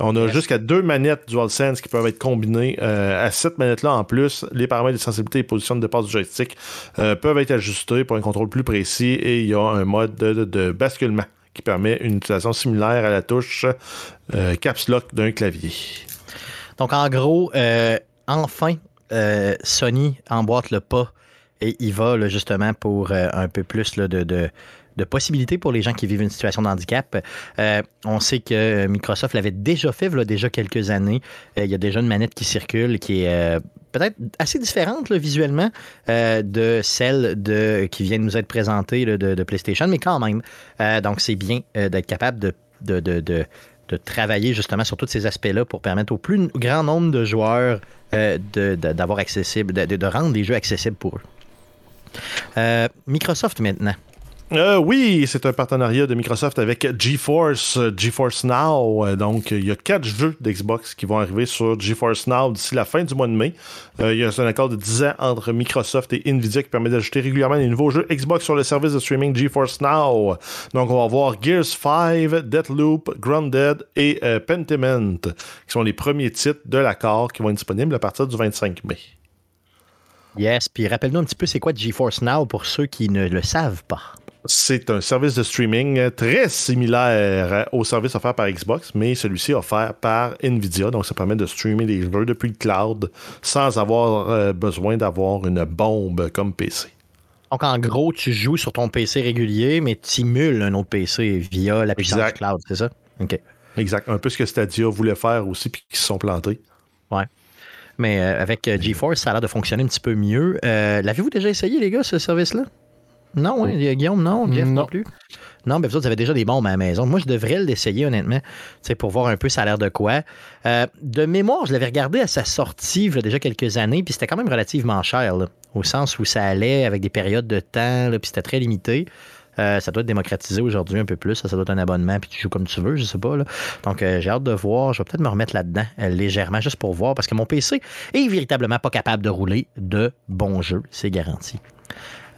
[SPEAKER 3] On a jusqu'à deux manettes DualSense qui peuvent être combinées euh, à cette manette-là en plus. Les paramètres de sensibilité et position de passe du joystick euh, peuvent être ajustés pour un contrôle plus précis et il y a un mode de, de- de basculement qui permet une utilisation similaire à la touche euh, Caps Lock d'un clavier.
[SPEAKER 1] Donc, en gros, enfin, Sony emboîte le pas et il va là, justement pour un peu plus là, de, de, de possibilités pour les gens qui vivent une situation de handicap. Euh, on sait que Microsoft l'avait déjà fait, il y a déjà quelques années. Euh, il y a déjà une manette qui circule qui est euh, peut-être assez différente visuellement euh, de celle de, qui vient de nous être présentée de, PlayStation, mais quand même. Euh, donc, c'est bien euh, d'être capable de, de, travailler justement sur tous ces aspects-là pour permettre au plus grand nombre de joueurs euh, d'avoir accessible, de, rendre les jeux accessibles pour eux. Euh, Microsoft maintenant.
[SPEAKER 3] Euh, oui, c'est un partenariat de Microsoft avec GeForce, euh, GeForce Now. Euh, Donc, il y a quatre jeux d'Xbox qui vont arriver sur GeForce Now d'ici la fin du mois de mai. Il y a un accord de 10 ans entre Microsoft et Nvidia qui permet d'ajouter régulièrement des nouveaux jeux Xbox sur le service de streaming GeForce Now. Donc, on va voir Gears 5, Deathloop, Grounded et Pentiment, qui sont les premiers titres de l'accord qui vont être disponibles à partir du 25 mai.
[SPEAKER 1] Yes, puis rappelle-nous un petit peu c'est quoi GeForce Now pour ceux qui ne le savent pas?
[SPEAKER 3] C'est un service de streaming euh, très similaire euh, au service offert par Xbox, mais celui-ci est offert par Nvidia. Donc, ça permet de streamer des jeux depuis le cloud sans avoir euh, besoin d'avoir une bombe comme PC.
[SPEAKER 1] Donc, en gros, tu joues sur ton PC régulier, mais tu simules un autre PC via la puissance
[SPEAKER 3] Exact.
[SPEAKER 1] cloud, c'est ça? OK.
[SPEAKER 3] Exact. Un peu ce que Stadia voulait faire aussi, puis qui se sont plantés.
[SPEAKER 1] Ouais. Mais euh, avec GeForce, ça a l'air de fonctionner un petit peu mieux. Euh, L'avez-vous déjà essayé, les gars, ce service-là? Non, hein, Guillaume, non, Jeff non,
[SPEAKER 2] Non.
[SPEAKER 1] plus. Non, mais vous autres, vous avez déjà des bombes à la maison. Moi, je devrais l'essayer, honnêtement, pour voir un peu ça a l'air de quoi. Euh, de mémoire, je l'avais regardé à sa sortie, il y a déjà quelques années, puis c'était quand même relativement cher, là, au sens où ça allait avec des périodes de temps, là, puis c'était très limité. Euh, ça doit être démocratisé aujourd'hui un peu plus. Ça, ça doit être un abonnement, puis tu joues comme tu veux, je sais pas. Là. Donc, euh, j'ai hâte de voir. Je vais peut-être me remettre là-dedans euh, légèrement, juste pour voir, parce que mon PC est véritablement pas capable de rouler de bons jeux. C'est garanti.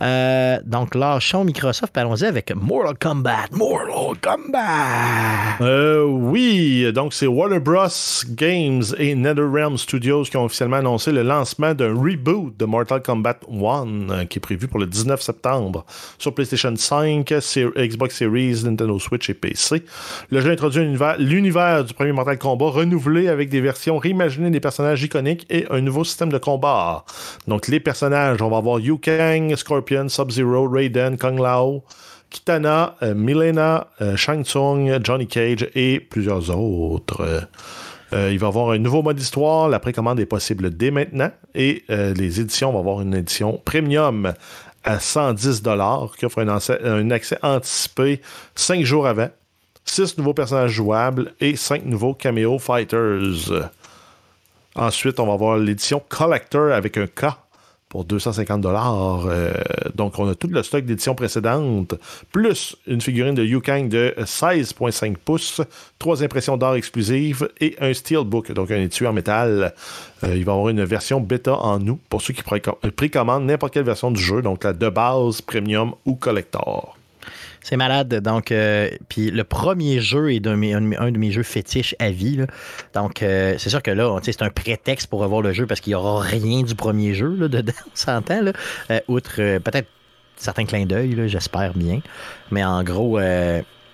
[SPEAKER 1] Euh, donc, lâchons Microsoft, allons-y avec Mortal Kombat. Mortal Kombat!
[SPEAKER 3] Euh, oui, donc c'est Warner Bros. Games et NetherRealm Studios qui ont officiellement annoncé le lancement d'un reboot de Mortal Kombat 1 euh, qui est prévu pour le 19 septembre sur PlayStation 5, Ser- Xbox Series, Nintendo Switch et PC. Le jeu introduit un univers- l'univers du premier Mortal Kombat renouvelé avec des versions réimaginées des personnages iconiques et un nouveau système de combat. Donc les personnages, on va avoir Liu Kang, Scorpion, Sub-Zero, Raiden, Kung Lao, Kitana, euh, Milena, euh, Shang Tsung, Johnny Cage et plusieurs autres. Euh, il va y avoir un nouveau mode histoire. La précommande est possible dès maintenant. Et les éditions vont avoir une édition premium à 110 qui offre un, accès anticipé 5 jours avant, 6 nouveaux personnages jouables et 5 nouveaux cameo fighters. Ensuite, on va avoir l'édition Collector avec un K pour 250 dollars. donc, on a tout le stock d'édition précédente, plus une figurine de Yu Kang de 16,5 pouces, trois impressions d'art exclusives et un steelbook, donc un étui en métal. Euh, il va y avoir une version bêta en nous pour ceux qui euh, précommandent n'importe quelle version du jeu, donc la de base, premium ou collector.
[SPEAKER 1] C'est malade. Donc, euh, puis le premier jeu est un, de mes- un de mes jeux fétiches à vie. là. Donc, euh, c'est sûr que là, c'est un prétexte pour revoir le jeu parce qu'il n'y aura rien du premier jeu là, <laughs> dedans, on s'entend. là. Euh, outre peut-être certains clins d'œil, j'espère bien. Mais en gros,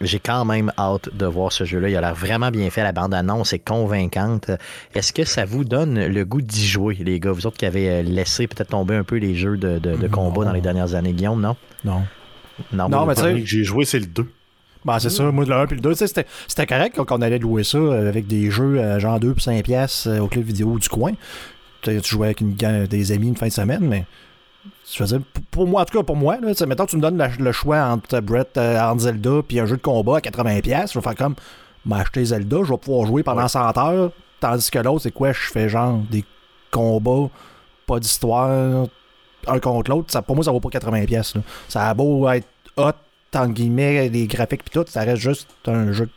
[SPEAKER 1] j'ai quand même hâte de voir ce jeu-là. Il a l'air vraiment bien fait. La bande-annonce est convaincante. Est-ce que ça vous donne le goût d'y jouer, les gars? Vous autres qui avez laissé peut-être tomber un peu les jeux de, de- de combat
[SPEAKER 2] Non.
[SPEAKER 1] dans les dernières années, Guillaume, non?
[SPEAKER 2] Non.
[SPEAKER 1] Non,
[SPEAKER 2] Non, mais tu sais-
[SPEAKER 3] que j'ai joué, c'est le 2.
[SPEAKER 2] Ben, c'est ça, moi, le 1 puis le 2, tu sais, c'était, correct quand on allait louer ça euh, avec des jeux à genre 2 puis 5 piastres euh, au club vidéo du coin. Tu jouais avec une des amis une fin de semaine, mais je dire, pour- moi, en tout cas pour moi, là, mettons tu me donnes la- le choix entre Brett, euh, entre Zelda puis un jeu de combat à 80 piastres, je vais faire comme m'acheter Zelda, je vais pouvoir jouer pendant 100 heures, tandis que l'autre, c'est quoi, je fais genre des combats, pas d'histoire, un contre l'autre, ça, pour moi, ça vaut pas 80 pièces. Ça a beau être hot, entre guillemets, les graphiques puis tout, ça reste juste un jeu de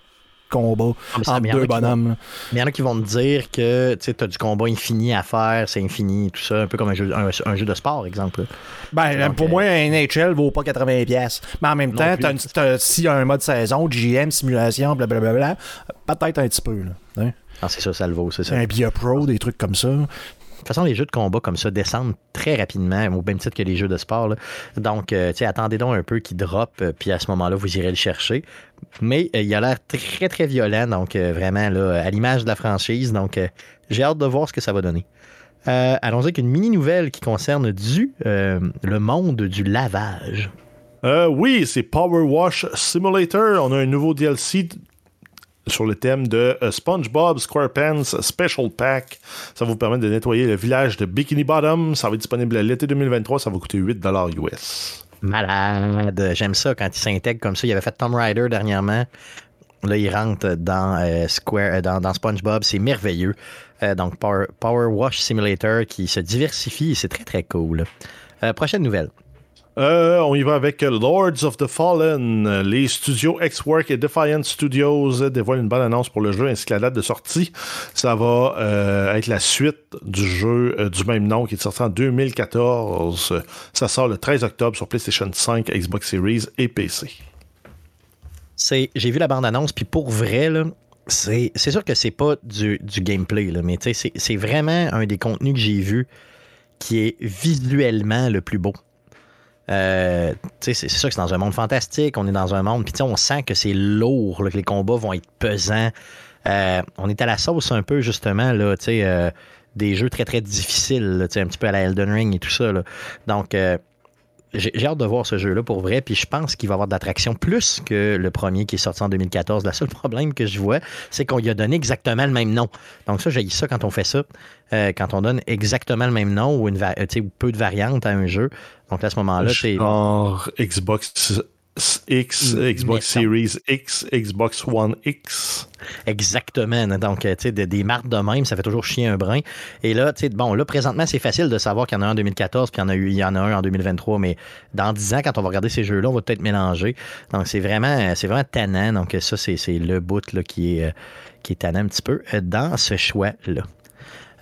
[SPEAKER 2] combat
[SPEAKER 1] Ah,
[SPEAKER 2] entre
[SPEAKER 1] en
[SPEAKER 2] deux
[SPEAKER 1] vont-
[SPEAKER 2] bonhommes.
[SPEAKER 1] Mais il y en a qui vont te dire que tu as du combat infini à faire, c'est infini, tout ça, un peu comme un jeu, un, un jeu de sport, exemple.
[SPEAKER 2] Ben,
[SPEAKER 1] Donc,
[SPEAKER 2] pour
[SPEAKER 1] euh,
[SPEAKER 2] moi, un NHL vaut pas 80 pièces. Mais en même temps,
[SPEAKER 1] plus.
[SPEAKER 2] y a un mode saison, GM, simulation, blablabla, peut-être un petit peu. Là, hein.
[SPEAKER 1] Ah, c'est ça, ça le vaut, c'est ça.
[SPEAKER 2] Un Bia Pro, des trucs comme ça.
[SPEAKER 1] Toute façon, les jeux de combat comme ça descendent très rapidement, au même titre que les jeux de sport. Donc, euh, attendez donc un peu qu'il drop, euh, puis à ce moment-là, vous irez le chercher. Mais euh, il a l'air très, très violent, donc vraiment, là, à l'image de la franchise. Donc, j'ai hâte de voir ce que ça va donner. Euh, allons avec une mini-nouvelle qui concerne du, le monde du lavage.
[SPEAKER 3] Oui, c'est Power Wash Simulator. On a un nouveau DLC sur le thème de euh, SpongeBob SquarePants Special Pack. Ça vous permettre de nettoyer le village de Bikini Bottom. Ça va être disponible l'été 2023. Ça va coûter 8 US.
[SPEAKER 1] Malade. J'aime ça quand il s'intègre comme ça. Il avait fait Tomb Raider dernièrement. Là, il rentre dans, euh, Square, euh, dans, SpongeBob. C'est merveilleux. Donc, Power, Wash Simulator qui se diversifie. C'est très, très cool. Prochaine nouvelle.
[SPEAKER 3] Euh, on y va avec Lords of the Fallen. Les studios X-Work et Defiant Studios dévoilent une bonne annonce pour le jeu ainsi que la date de sortie. Ça va euh, être la suite du jeu euh, du même nom qui est sorti en 2014. Euh, Ça sort le 13 octobre sur PlayStation 5, Xbox Series et PC.
[SPEAKER 1] J'ai vu la bande-annonce, puis pour vrai, c'est, sûr que c'est pas du, du gameplay, là, mais c'est, c'est vraiment un des contenus que j'ai vu qui est visuellement le plus beau. Euh, c'est, sûr que c'est dans un monde fantastique, on est dans un monde, puis on sent que c'est lourd, là, que les combats vont être pesants. Euh, on est à la sauce un peu, justement, là, euh, des jeux très, très difficiles, là, un petit peu à la Elden Ring et tout ça. là. Donc, euh, j'ai hâte de voir ce jeu-là pour vrai, puis je pense qu'il va avoir de l'attraction plus que le premier qui est sorti en 2014. Le seul <laughs> problème que je vois, c'est qu'on lui a donné exactement le même nom. Donc ça, j'ai ça quand on fait ça, euh, quand on donne exactement le même nom ou, une va- euh, ou peu de variantes à un jeu. Donc à ce moment-là, c'est
[SPEAKER 3] Genre Xbox X,
[SPEAKER 1] Mm,
[SPEAKER 3] Xbox. Series X, Xbox One X.
[SPEAKER 1] exactement. Donc, euh, tu sais, de- des marques de même, ça fait toujours chier un brin. Et là, tu sais, bon, là, présentement, c'est facile de savoir qu'il y en a un en 2014 puis il y en a, eu, il y en a un en 2023, mais dans 10 ans, quand on va regarder ces jeux-là, on va peut-être mélanger. Donc, c'est vraiment, c'est vraiment tannant. Donc, ça, c'est c'est le bout là, qui, est, euh, qui est tannant un petit peu euh, dans ce choix-là.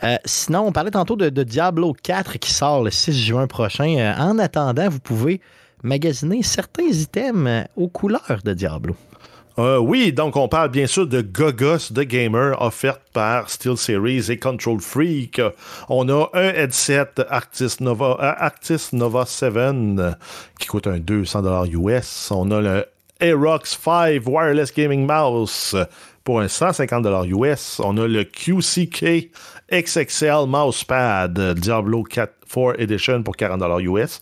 [SPEAKER 1] Euh, sinon, on parlait tantôt de, de Diablo 4 qui sort le 6 juin prochain. En attendant, vous pouvez magasiner certains items euh, aux couleurs de Diablo.
[SPEAKER 3] Euh, oui, donc on parle bien sûr de Gogos de Gamer offerte par SteelSeries et Control Freak. On a un headset Arctis Nova, euh, Nova 7 euh, qui coûte un 200$ US. On a le Aerox 5 Wireless Gaming Mouse pour un 150$ US. On a le QCK XXL Mousepad Diablo 4 4 Edition pour 40$ US.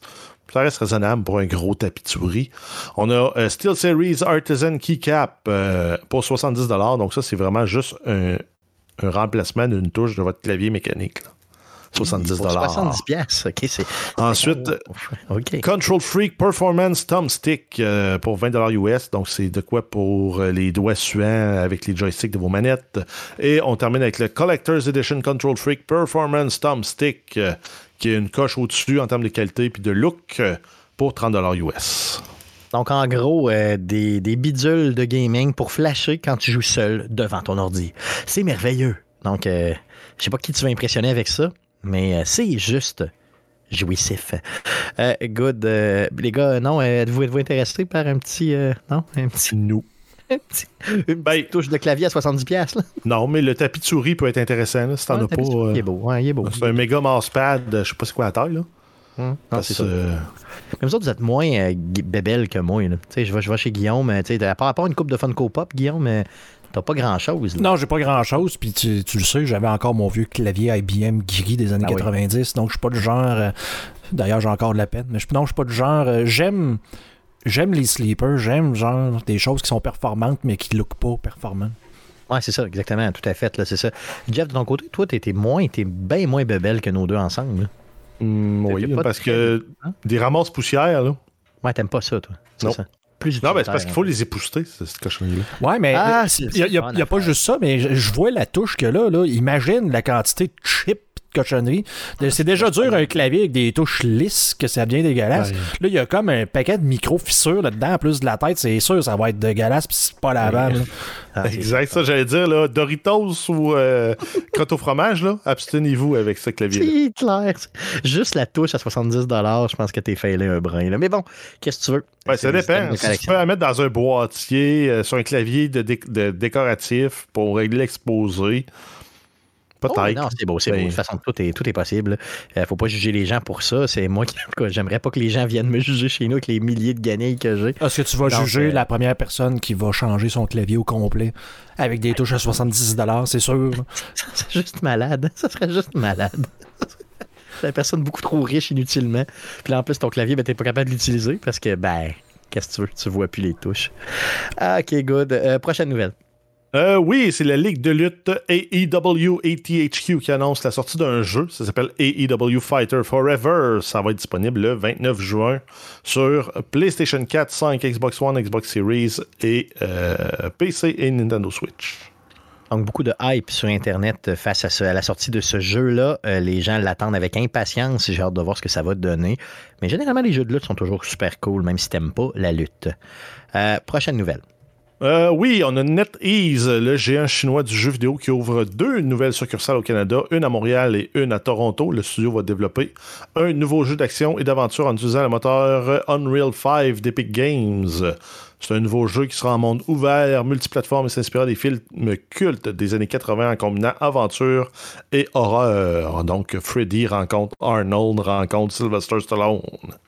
[SPEAKER 3] Ça reste raisonnable pour un gros tapis de souris. On a euh, SteelSeries Artisan Keycap euh, pour 70$. Donc ça, c'est vraiment juste un, un remplacement d'une touche de votre clavier mécanique. là. 70$.
[SPEAKER 1] Pour 70 pièces. OK, c'est
[SPEAKER 3] Ensuite. Control Freak Performance Thumbstick euh, pour 20$ US. Donc, c'est de quoi pour euh, les doigts suants avec les joysticks de vos manettes. Et on termine avec le Collector's Edition Control Freak Performance Thumbstick euh, qui est une coche au-dessus en termes de qualité puis de look euh, pour 30$ US.
[SPEAKER 1] Donc, en gros, euh, des, des bidules de gaming pour flasher quand tu joues seul devant ton ordi. C'est merveilleux. Donc, euh, je sais pas qui tu vas impressionner avec ça, mais euh, c'est juste jouissif. Good. les gars, non, êtes-vous êtes-vous intéressés par un petit... non, un petit...
[SPEAKER 3] Nous. Ben,
[SPEAKER 1] touche de clavier à 70$. piastres, Là.
[SPEAKER 3] Non, mais le tapis de souris peut être intéressant là, si t'en
[SPEAKER 1] Ouais,
[SPEAKER 3] as pas. euh,
[SPEAKER 1] Il est beau. ouais, il est beau.
[SPEAKER 3] c'est un méga mousepad, je sais pas c'est quoi la taille là.
[SPEAKER 1] Hum, non, c'est
[SPEAKER 3] euh,
[SPEAKER 1] Mais vous autres, vous êtes moins euh, bébelle que moi. là. Tu sais, Je vais, je vais chez Guillaume. euh, tu sais, à part, à part une coupe de Funko Pop, Guillaume, euh, t'as pas grand-chose. là.
[SPEAKER 2] Non, j'ai pas grand chose, puis tu, tu le sais, j'avais encore mon vieux clavier IBM gris des années
[SPEAKER 1] Ah oui.
[SPEAKER 2] 90, donc je suis pas du genre. euh, D'ailleurs, j'ai encore de la peine, mais je, non, je suis pas du genre. euh, j'aime. J'aime les sleepers, j'aime genre des choses qui sont performantes mais qui look pas performantes.
[SPEAKER 1] Ouais, c'est ça, exactement, tout à fait, là, c'est ça. Jeff, de ton côté, toi, t'étais moins, t'es bien moins bébelle que nos deux ensemble. T'as
[SPEAKER 3] oui,
[SPEAKER 1] de
[SPEAKER 3] parce que
[SPEAKER 1] hein?
[SPEAKER 3] des ramasses poussières là.
[SPEAKER 1] Ouais, t'aimes pas ça, toi. C'est
[SPEAKER 3] Non.
[SPEAKER 1] ça. Plus
[SPEAKER 3] Non, mais c'est parce qu'il faut les épousser, cette cochonnerie-là.
[SPEAKER 2] Ouais, mais
[SPEAKER 1] Ah, c'est-
[SPEAKER 2] il y a, y a- y pas juste ça, mais je, vois la touche que là, là, imagine la quantité de chips cochonnerie. C'est déjà <laughs> dur un clavier avec des touches lisses que ça devient dégueulasse.
[SPEAKER 3] Ouais.
[SPEAKER 2] Là, il y a comme un paquet de micro-fissures là-dedans, en plus de la tête, c'est sûr, ça va être dégueulasse, puis c'est pas lavable. là. <laughs>
[SPEAKER 1] Ah, c'est-
[SPEAKER 3] Exact, ça j'allais dire là, Doritos ou euh, <laughs> crotte au fromage là, abstenez-vous avec ce clavier.
[SPEAKER 1] C'est clair. Juste la touche à 70$, je pense que t'es failé un brin. là. Mais bon, qu'est-ce que tu veux?
[SPEAKER 3] Ouais, ça dépend. Si tu peux la mettre dans un boîtier, euh, sur un clavier de, dé- de décoratif pour régler l'exposé, Peut-être.
[SPEAKER 1] Oh, non, c'est beau, c'est beau. De
[SPEAKER 3] Ben-
[SPEAKER 1] toute façon, tout est, tout est possible. Euh, faut pas juger les gens pour ça. C'est moi qui. en tout cas, J'aimerais pas que les gens viennent me juger chez nous avec les milliers de guenilles que j'ai.
[SPEAKER 2] Est-ce que tu vas
[SPEAKER 1] Donc,
[SPEAKER 2] juger
[SPEAKER 1] euh,
[SPEAKER 2] la première personne qui va changer son clavier au complet avec des touches à 70 c'est sûr? <laughs>
[SPEAKER 1] Ça serait juste malade. Ça serait juste malade. <laughs> La personne beaucoup trop riche inutilement. Puis là, en plus, ton clavier, ben, t'es pas capable de l'utiliser parce que, ben, qu'est-ce que tu veux? Tu vois plus les touches. Ah, ok, good. Euh, prochaine nouvelle.
[SPEAKER 3] Euh, oui, c'est la Ligue de lutte AEW ATHQ qui annonce la sortie d'un jeu. Ça s'appelle AEW Fighter Forever. Ça va être disponible le 29 juin sur PlayStation 4, 5, Xbox One, Xbox Series et euh, PC et Nintendo Switch.
[SPEAKER 1] Donc, beaucoup de hype sur Internet face à, la sortie de ce jeu-là. Euh, les gens l'attendent avec impatience. J'ai hâte de voir ce que ça va donner. Mais généralement, les jeux de lutte sont toujours super cool, même si t'aimes pas la lutte. Euh, prochaine nouvelle.
[SPEAKER 3] Euh, oui, on a NetEase, le géant chinois du jeu vidéo qui ouvre deux nouvelles succursales au Canada, une à Montréal et une à Toronto. Le studio va développer un nouveau jeu d'action et d'aventure en utilisant le moteur Unreal 5 d'Epic Games. C'est un nouveau jeu qui sera en monde ouvert, multiplateforme et s'inspirera des films cultes des années 80 en combinant aventure et horreur. Donc, Freddy rencontre Arnold, rencontre Sylvester Stallone.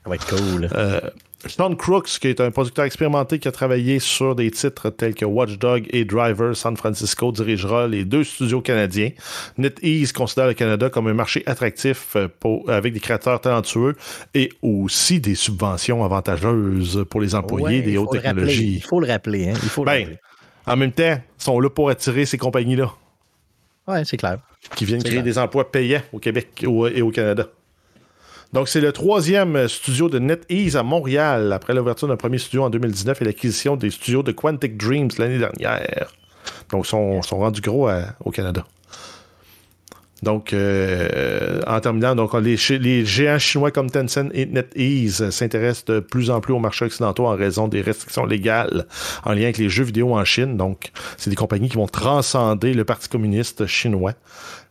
[SPEAKER 1] Ça va être cool.
[SPEAKER 3] Euh, Sean Crooks, qui est un producteur expérimenté qui a travaillé sur des titres tels que Watch Dog et Driver San Francisco, dirigera les deux studios canadiens. NetEase considère le Canada comme un marché attractif euh, pour- avec des créateurs talentueux et aussi des subventions avantageuses pour les employés
[SPEAKER 1] Ouais,
[SPEAKER 3] des hautes
[SPEAKER 1] le
[SPEAKER 3] technologies.
[SPEAKER 1] Il faut le rappeler. Hein? Il faut le
[SPEAKER 3] Ben,
[SPEAKER 1] rappeler.
[SPEAKER 3] en même temps, ils sont là pour attirer ces compagnies-là
[SPEAKER 1] Ouais, c'est clair.
[SPEAKER 3] qui viennent créer
[SPEAKER 1] clair.
[SPEAKER 3] des emplois payants au Québec et au Canada. Donc, c'est le troisième studio de NetEase à Montréal, après l'ouverture d'un premier studio en 2019 et l'acquisition des studios de Quantic Dreams l'année dernière. Donc, ils sont, rendus gros à- au Canada. Donc, euh, en terminant, donc, les, géants chinois comme Tencent et NetEase s'intéressent de plus en plus aux marchés occidentaux en raison des restrictions légales en lien avec les jeux vidéo en Chine. Donc, c'est des compagnies qui vont transcender le Parti communiste chinois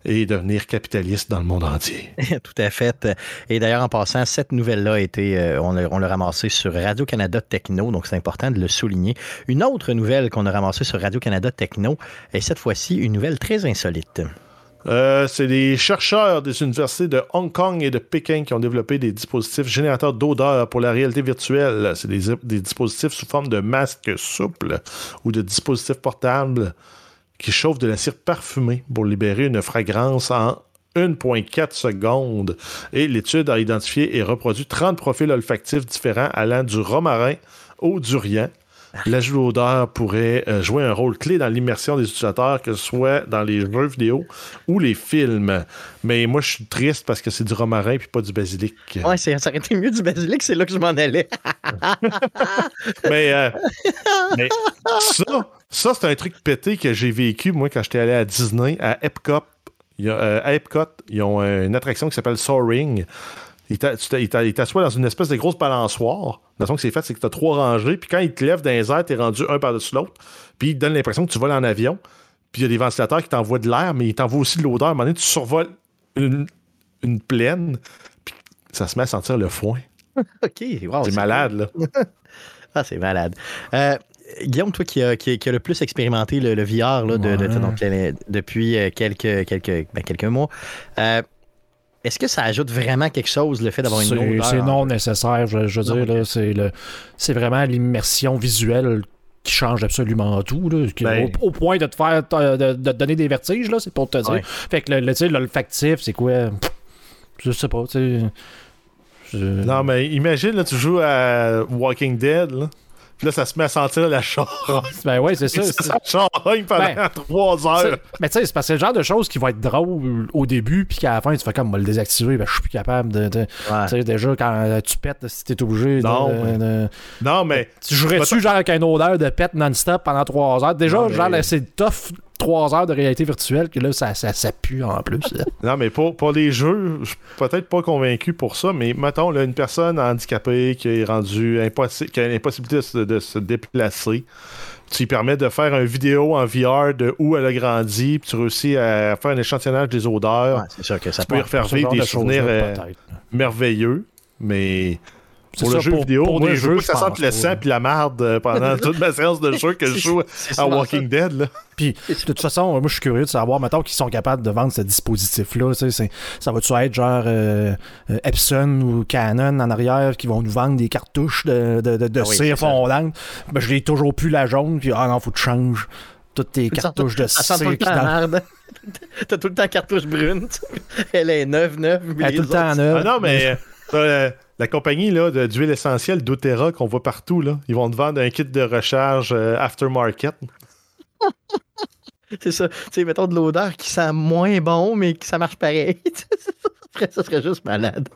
[SPEAKER 3] et devenir capitalistes dans le monde entier. <laughs>
[SPEAKER 1] Tout à fait. Et d'ailleurs, en passant, cette nouvelle-là a été, euh, on l'a ramassée sur Radio-Canada Techno, donc c'est important de le souligner. Une autre nouvelle qu'on a ramassée sur Radio-Canada Techno est cette fois-ci une nouvelle très insolite.
[SPEAKER 3] Euh, c'est des chercheurs des universités de Hong Kong et de Pékin qui ont développé des dispositifs générateurs d'odeur pour la réalité virtuelle. C'est des, des dispositifs sous forme de masques souples ou de dispositifs portables qui chauffent de la cire parfumée pour libérer une fragrance en 1,4 secondes. Et l'étude a identifié et reproduit 30 profils olfactifs différents allant du romarin au durian. L'ajout d'odeur pourrait euh, jouer un rôle clé dans l'immersion des utilisateurs, que ce soit dans les jeux vidéo ou les films. Mais moi, je suis triste parce que c'est du romarin puis pas du basilic.
[SPEAKER 1] Ouais, ça aurait été mieux du basilic, c'est là que je m'en allais. <laughs>
[SPEAKER 3] Mais, euh, mais ça, ça c'est un truc pété que j'ai vécu, moi, quand j'étais allé à Disney, à Epcot. Il y a, euh, à Epcot, ils ont une attraction qui s'appelle Soaring. Il t'assoit dans une espèce de grosse balançoire. La façon que c'est fait, c'est que tu as trois rangées, puis quand il te lève dans les airs, tu es rendu un par-dessus l'autre, puis il te donne l'impression que tu voles en avion, puis il y a des ventilateurs qui t'envoient de l'air, mais ils t'envoient aussi de l'odeur. À un moment donné, tu survoles une, une plaine, puis ça se met à sentir le foin. <laughs>
[SPEAKER 1] OK, wow,
[SPEAKER 3] c'est malade, là. <laughs>
[SPEAKER 1] Ah, c'est malade. Euh, Guillaume, toi qui as qui, qui a le plus expérimenté le, le VR là, de, de-
[SPEAKER 2] Ouais.
[SPEAKER 1] donc, le- depuis euh, quelques, quelques, ben, quelques mois, euh, est-ce que ça ajoute vraiment quelque chose, le fait d'avoir une odeur?
[SPEAKER 2] c'est non nécessaire, je, je veux dire. là, C'est le- c'est vraiment l'immersion visuelle qui change absolument tout. là, qui-
[SPEAKER 3] Ben-
[SPEAKER 2] au, au point de te faire de, de- de te donner des vertiges, là, c'est pour te dire.
[SPEAKER 1] Ouais.
[SPEAKER 2] Fait que le, le, tu sais, l'olfactif, c'est quoi? Je sais pas, tu sais. Je-
[SPEAKER 3] Non, mais imagine, là, tu joues à Walking Dead, là. Puis là, ça se met à sentir la charogne.
[SPEAKER 2] Ben ouais, c'est ça.
[SPEAKER 3] Ça, charogne pendant
[SPEAKER 2] Ben,
[SPEAKER 3] trois heures.
[SPEAKER 2] C'est- Mais tu sais, c'est parce que c'est le genre de choses qui vont être drôles au début, puis qu'à la fin, tu fais comme, on va le désactiver, ben, je suis plus capable de. de-
[SPEAKER 1] Ouais.
[SPEAKER 2] Tu sais, déjà, quand tu pètes, si t'es obligé. de-
[SPEAKER 3] Non,
[SPEAKER 2] de-
[SPEAKER 3] mais-
[SPEAKER 2] de-
[SPEAKER 3] Non, mais
[SPEAKER 2] Tu jouerais-tu, genre, avec une odeur de pète non-stop pendant trois heures? Déjà,
[SPEAKER 3] Non, mais-
[SPEAKER 2] genre, c'est tough trois heures de réalité virtuelle, que là, ça, ça, ça pue en plus. <laughs>
[SPEAKER 3] Non, mais pour, pour les jeux, je suis peut-être pas convaincu pour ça, mais mettons, là, une personne handicapée qui est rendue impossi- qui a l'impossibilité de, se- de se déplacer, tu lui permets de faire une vidéo en VR de où elle a grandi, puis tu réussis à faire un échantillonnage des odeurs
[SPEAKER 1] Ouais, c'est sûr que ça
[SPEAKER 3] Tu peux y
[SPEAKER 1] peut.
[SPEAKER 3] refaire vivre des
[SPEAKER 2] de
[SPEAKER 3] souvenirs euh, merveilleux, mais Pour le
[SPEAKER 2] ça,
[SPEAKER 3] jeu
[SPEAKER 2] pour-
[SPEAKER 3] vidéo,
[SPEAKER 2] pour
[SPEAKER 3] moi,
[SPEAKER 2] des
[SPEAKER 3] je veux
[SPEAKER 2] jeux,
[SPEAKER 3] que ça sente le sang puis la marde euh, pendant <laughs> toute ma séance de jeu que je joue à Walking Dead. Là.
[SPEAKER 2] Puis, de toute façon, moi, je suis curieux de savoir, mettons, qu'ils sont capables de vendre ce dispositif-là. Ça va-tu être genre euh, euh, Epson ou Canon en arrière qui vont nous vendre des cartouches de, de, de, de
[SPEAKER 1] Ah oui,
[SPEAKER 2] cire fondante? Ben, je l'ai toujours plus la jaune, puis ah non, faut que tu changes toutes tes cartouches de
[SPEAKER 1] Ça sent tout
[SPEAKER 2] cire.
[SPEAKER 1] le
[SPEAKER 2] qui
[SPEAKER 1] temps la
[SPEAKER 2] dans-
[SPEAKER 1] merde. <laughs> T'as tout le temps cartouche brune. tu sais. Elle est neuve, neuve. mais
[SPEAKER 2] Elle est tout le temps neuve.
[SPEAKER 3] Ah non, mais la compagnie là, de- d'huile essentielle doTERRA qu'on voit partout, là, ils vont te vendre un kit de recharge euh, aftermarket.
[SPEAKER 1] C'est ça. Tu sais, mettons de l'odeur qui sent moins bon, mais qui ça marche pareil. <laughs> Après, ça serait juste malade.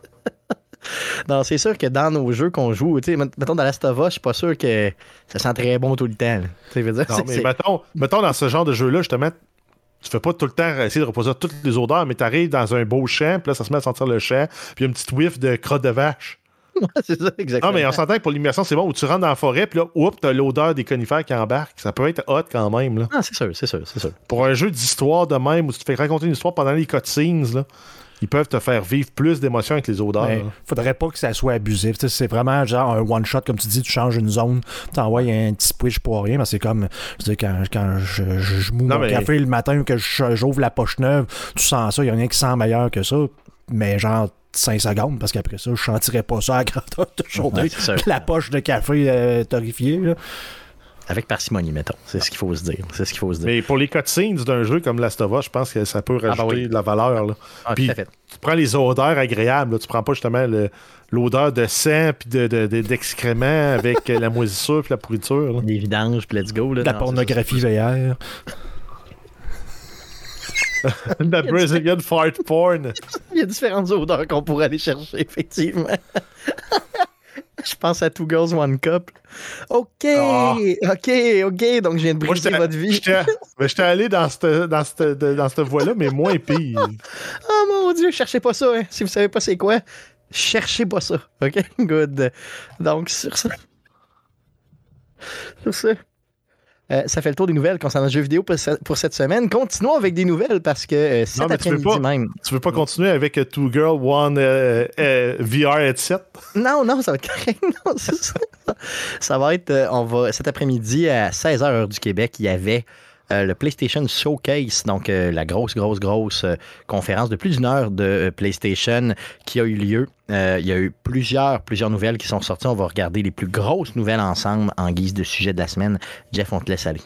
[SPEAKER 1] <laughs> non, c'est sûr que dans nos jeux qu'on joue, tu sais, mettons dans Last of Us, je suis pas sûr que ça sent très bon tout le temps. Tu sais, dire,
[SPEAKER 3] Non, mais mettons, mettons dans ce genre de jeu-là, justement, tu fais pas tout le temps essayer de reposer toutes les odeurs, mais t'arrives dans un beau champ, puis là, ça se met à sentir le champ, puis il y a une petite whiff de crotte de vache. <laughs>
[SPEAKER 1] c'est ça, exactement.
[SPEAKER 3] Non, mais on s'entend que pour l'immersion, c'est bon, où tu rentres dans la forêt, puis là, oups, t'as l'odeur des conifères qui embarquent. Ça peut être hot quand même, là.
[SPEAKER 1] Ah, c'est sûr, c'est sûr, c'est sûr.
[SPEAKER 3] Pour un jeu d'histoire de même, où tu te fais raconter une histoire pendant les cutscenes, là, ils peuvent te faire vivre plus d'émotions avec les odeurs.
[SPEAKER 2] Mais faudrait pas que ça soit abusif. Tu C'est vraiment genre un one-shot, comme tu dis, tu changes une zone, t'envoies un petit switch pour rien, mais c'est comme, je veux dire, quand, quand je, je, je
[SPEAKER 3] Non,
[SPEAKER 2] mon
[SPEAKER 3] mais-
[SPEAKER 2] café le matin ou que je- j'ouvre la poche neuve, tu sens ça, il y a rien qui sent meilleur que ça, mais genre 5 secondes, parce qu'après ça, je sentirais pas ça à grandeur de journée.
[SPEAKER 1] Ouais,
[SPEAKER 2] la poche de café euh, torréfiée, là.
[SPEAKER 1] Avec parcimonie, mettons. C'est ce qu'il faut se dire. C'est ce qu'il faut se dire.
[SPEAKER 3] Mais pour les cutscenes d'un jeu comme Last of Us, je pense que ça peut rajouter
[SPEAKER 1] bah oui.
[SPEAKER 3] de la valeur. Là.
[SPEAKER 1] Ah,
[SPEAKER 3] puis-
[SPEAKER 1] fait.
[SPEAKER 3] Tu prends les odeurs agréables, là. tu prends pas justement l'odeur de sang puis de, de- de- d'excréments avec <laughs> la moisissure puis la pourriture. là.
[SPEAKER 1] Des vidanges, puis let's go. Là.
[SPEAKER 2] La
[SPEAKER 1] Non,
[SPEAKER 2] pornographie VR. <laughs>
[SPEAKER 3] la Brazilian <laughs> fart porn.
[SPEAKER 1] Il y a différentes odeurs qu'on pourrait aller chercher, effectivement. <laughs> Je pense à Two Girls, One Cup. OK,
[SPEAKER 3] Ah.
[SPEAKER 1] OK, OK. Donc, je viens de
[SPEAKER 3] Moi,
[SPEAKER 1] briser
[SPEAKER 3] j'étais,
[SPEAKER 1] votre vie. <laughs>
[SPEAKER 3] ben, j'étais allé dans cette, dans cette, dans cette voie-là, mais moins pire. <laughs>
[SPEAKER 1] Oh mon Dieu, cherchez pas ça. Hein. Si vous savez pas c'est quoi, cherchez pas ça. OK, good. Donc, sur ça. Sur ça. Euh, ça fait le tour des nouvelles concernant le jeu vidéo pour, ce- pour cette semaine. Continuons avec des nouvelles parce que euh, cet après-midi même.
[SPEAKER 3] Tu veux pas continuer avec euh, Two Girl, One euh, VR headset? <laughs>
[SPEAKER 1] Non, non, ça va être correct. <laughs> Non, ça. Ça va être, on va, cet après-midi à 16h heure du Québec, il y avait euh, le PlayStation Showcase, donc euh, la grosse, grosse, grosse euh, conférence de plus d'une heure de PlayStation qui a eu lieu. Il y a eu plusieurs, plusieurs nouvelles qui sont sorties. On va regarder les plus grosses nouvelles ensemble en guise de sujet de la semaine. Jeff, on te laisse aller.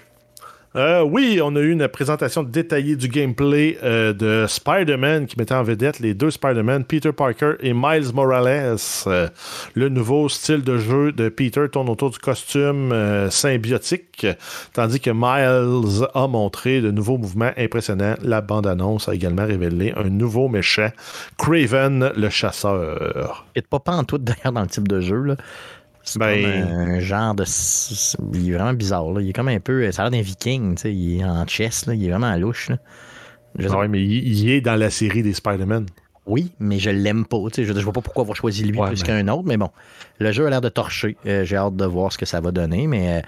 [SPEAKER 3] Euh, oui, on a eu une présentation détaillée du gameplay euh, de Spider-Man qui mettait en vedette les deux Spider-Man, Peter Parker et Miles Morales. Euh, le nouveau style de jeu de Peter tourne autour du costume symbiotique, tandis que Miles a montré de nouveaux mouvements impressionnants. La bande-annonce a également révélé un nouveau méchant, Craven le chasseur.
[SPEAKER 1] Pas <laughs> dans le type de jeu. C'est
[SPEAKER 3] Ben-
[SPEAKER 1] comme un genre de. Il est vraiment bizarre. Là. Il est comme un peu. Ça a l'air d'un viking. tu sais. Il est en chess. Là. Il est vraiment louche. Là. Je sais
[SPEAKER 3] Ouais, mais il, il est dans la série des Spider-Man.
[SPEAKER 1] Oui, mais je l'aime pas. tu sais, Je ne vois pas pourquoi avoir choisi lui
[SPEAKER 3] Ouais,
[SPEAKER 1] plus
[SPEAKER 3] mais-
[SPEAKER 1] qu'un autre, mais bon. Le jeu a l'air de torcher. Euh, j'ai hâte de voir ce que ça va donner, mais. euh,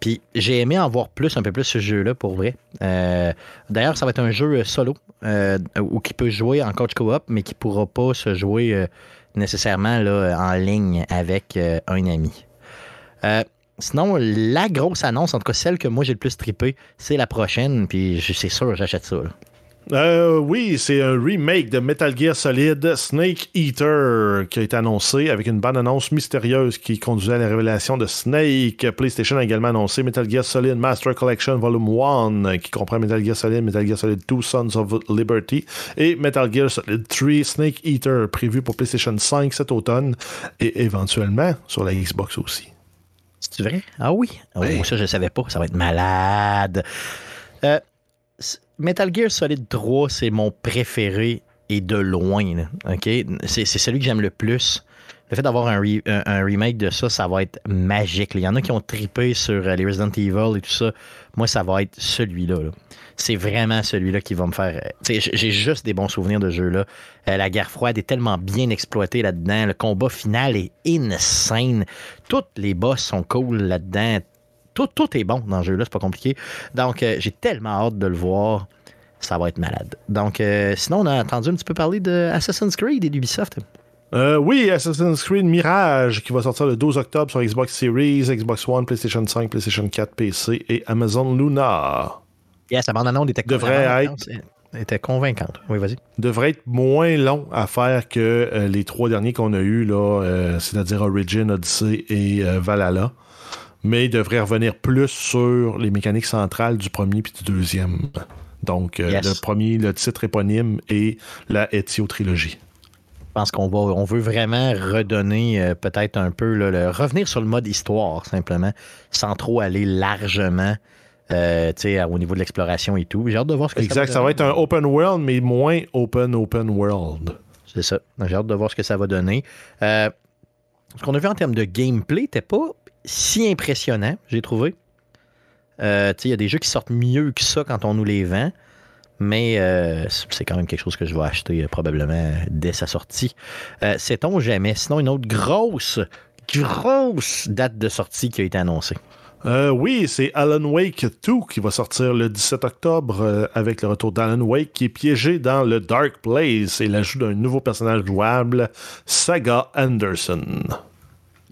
[SPEAKER 1] puis j'ai aimé en voir plus, un peu plus ce jeu-là pour vrai. Euh, D'ailleurs, ça va être un jeu euh, solo euh, où qui peut jouer en coach co-op, mais qui pourra pas se jouer euh, nécessairement là, en ligne avec euh, un ami. Euh, sinon, la grosse annonce, en tout cas celle que moi j'ai le plus trippé, c'est la prochaine, puis c'est sûr, j'achète ça.
[SPEAKER 3] Euh, oui, c'est un remake de Metal Gear Solid Snake Eater qui a été annoncé avec une bande annonce mystérieuse qui conduisait à la révélation de Snake. PlayStation a également annoncé Metal Gear Solid Master Collection Volume 1 qui comprend Metal Gear Solid, Metal Gear Solid 2 Sons of Liberty et Metal Gear Solid 3 Snake Eater prévu pour PlayStation 5 cet automne et éventuellement sur la Xbox aussi.
[SPEAKER 1] C'est vrai? Ah oui? Oh,
[SPEAKER 3] Oui.
[SPEAKER 1] ça, je ne savais pas. Ça va être malade. Euh, Metal Gear Solid 3, c'est mon préféré et de loin. C'est celui que j'aime le plus. Le fait d'avoir un, un- remake de ça, ça va être magique. Il y en a qui ont tripé sur euh, les Resident Evil et tout ça. Moi, ça va être celui-là. là. C'est vraiment celui-là qui va me faire. euh, J'ai juste des bons souvenirs de jeu-là. Euh, la guerre froide est tellement bien exploitée là-dedans. Le combat final est insane. Toutes les boss sont cool là-dedans. Tout, tout est bon dans ce jeu-là, c'est pas compliqué. Donc, euh, j'ai tellement hâte de le voir. Ça va être malade. Donc, euh, sinon, on a entendu un petit peu parler de Assassin's Creed et d'Ubisoft.
[SPEAKER 3] Euh, oui, Assassin's Creed Mirage qui va sortir le 12 octobre sur Xbox Series, Xbox One, PlayStation 5, PlayStation 4, PC et Amazon Luna.
[SPEAKER 1] Yes, la bande-annonce était,
[SPEAKER 3] Devrait être-
[SPEAKER 1] était convaincante. Oui, vas-y.
[SPEAKER 3] Devrait être moins long à faire que euh, les trois derniers qu'on a eus, là, euh, c'est-à-dire Origin, Odyssey et Valhalla. Mais il devrait revenir plus sur les mécaniques centrales du premier puis du deuxième. Donc, euh,
[SPEAKER 1] Yes.
[SPEAKER 3] le premier, le titre éponyme et la Ezio trilogie.
[SPEAKER 1] Je pense qu'on va, on veut vraiment redonner euh, peut-être un peu, là, le, revenir sur le mode histoire, simplement, sans trop aller largement euh, au niveau de l'exploration et tout. J'ai hâte de voir ce que
[SPEAKER 3] Exact,
[SPEAKER 1] ça
[SPEAKER 3] ça
[SPEAKER 1] va
[SPEAKER 3] va être un open world, mais moins open open world.
[SPEAKER 1] C'est ça. J'ai hâte de voir ce que ça va donner. Euh, ce qu'on a vu en termes de gameplay n'était pas si impressionnant, j'ai trouvé. Euh, Il y a des jeux qui sortent mieux que ça quand on nous les vend. Mais euh, c'est quand même quelque chose que je vais acheter euh, probablement dès sa sortie. Euh, Sait-on jamais? Sinon, une autre grosse, grosse date de sortie qui a été annoncée?
[SPEAKER 3] Oui, c'est Alan Wake 2 qui va sortir le 17 octobre avec le retour d'Alan Wake qui est piégé dans le Dark Place et l'ajout d'un nouveau personnage jouable, Saga Anderson.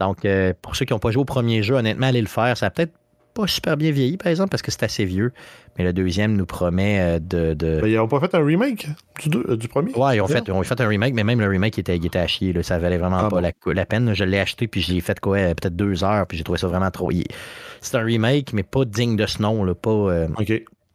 [SPEAKER 1] Donc, euh, pour ceux qui n'ont pas joué au premier jeu, honnêtement, allez le faire. Ça a peut-être pas super bien vieilli, par exemple, parce que c'est assez vieux. Mais le deuxième nous promet euh, de. de-
[SPEAKER 3] Ben, ils n'ont pas fait un remake du, deux- euh, du premier?
[SPEAKER 1] Ouais, ils ont, fait, ils ont fait un remake, mais même le remake était, il était à chier. là. ça valait vraiment
[SPEAKER 3] Ah
[SPEAKER 1] pas
[SPEAKER 3] bon?
[SPEAKER 1] la, la peine. Je l'ai acheté, puis je l'ai fait quoi, peut-être deux heures, puis j'ai trouvé ça vraiment trop. C'est un remake, mais pas digne de ce nom. Là, pas, euh,
[SPEAKER 3] OK.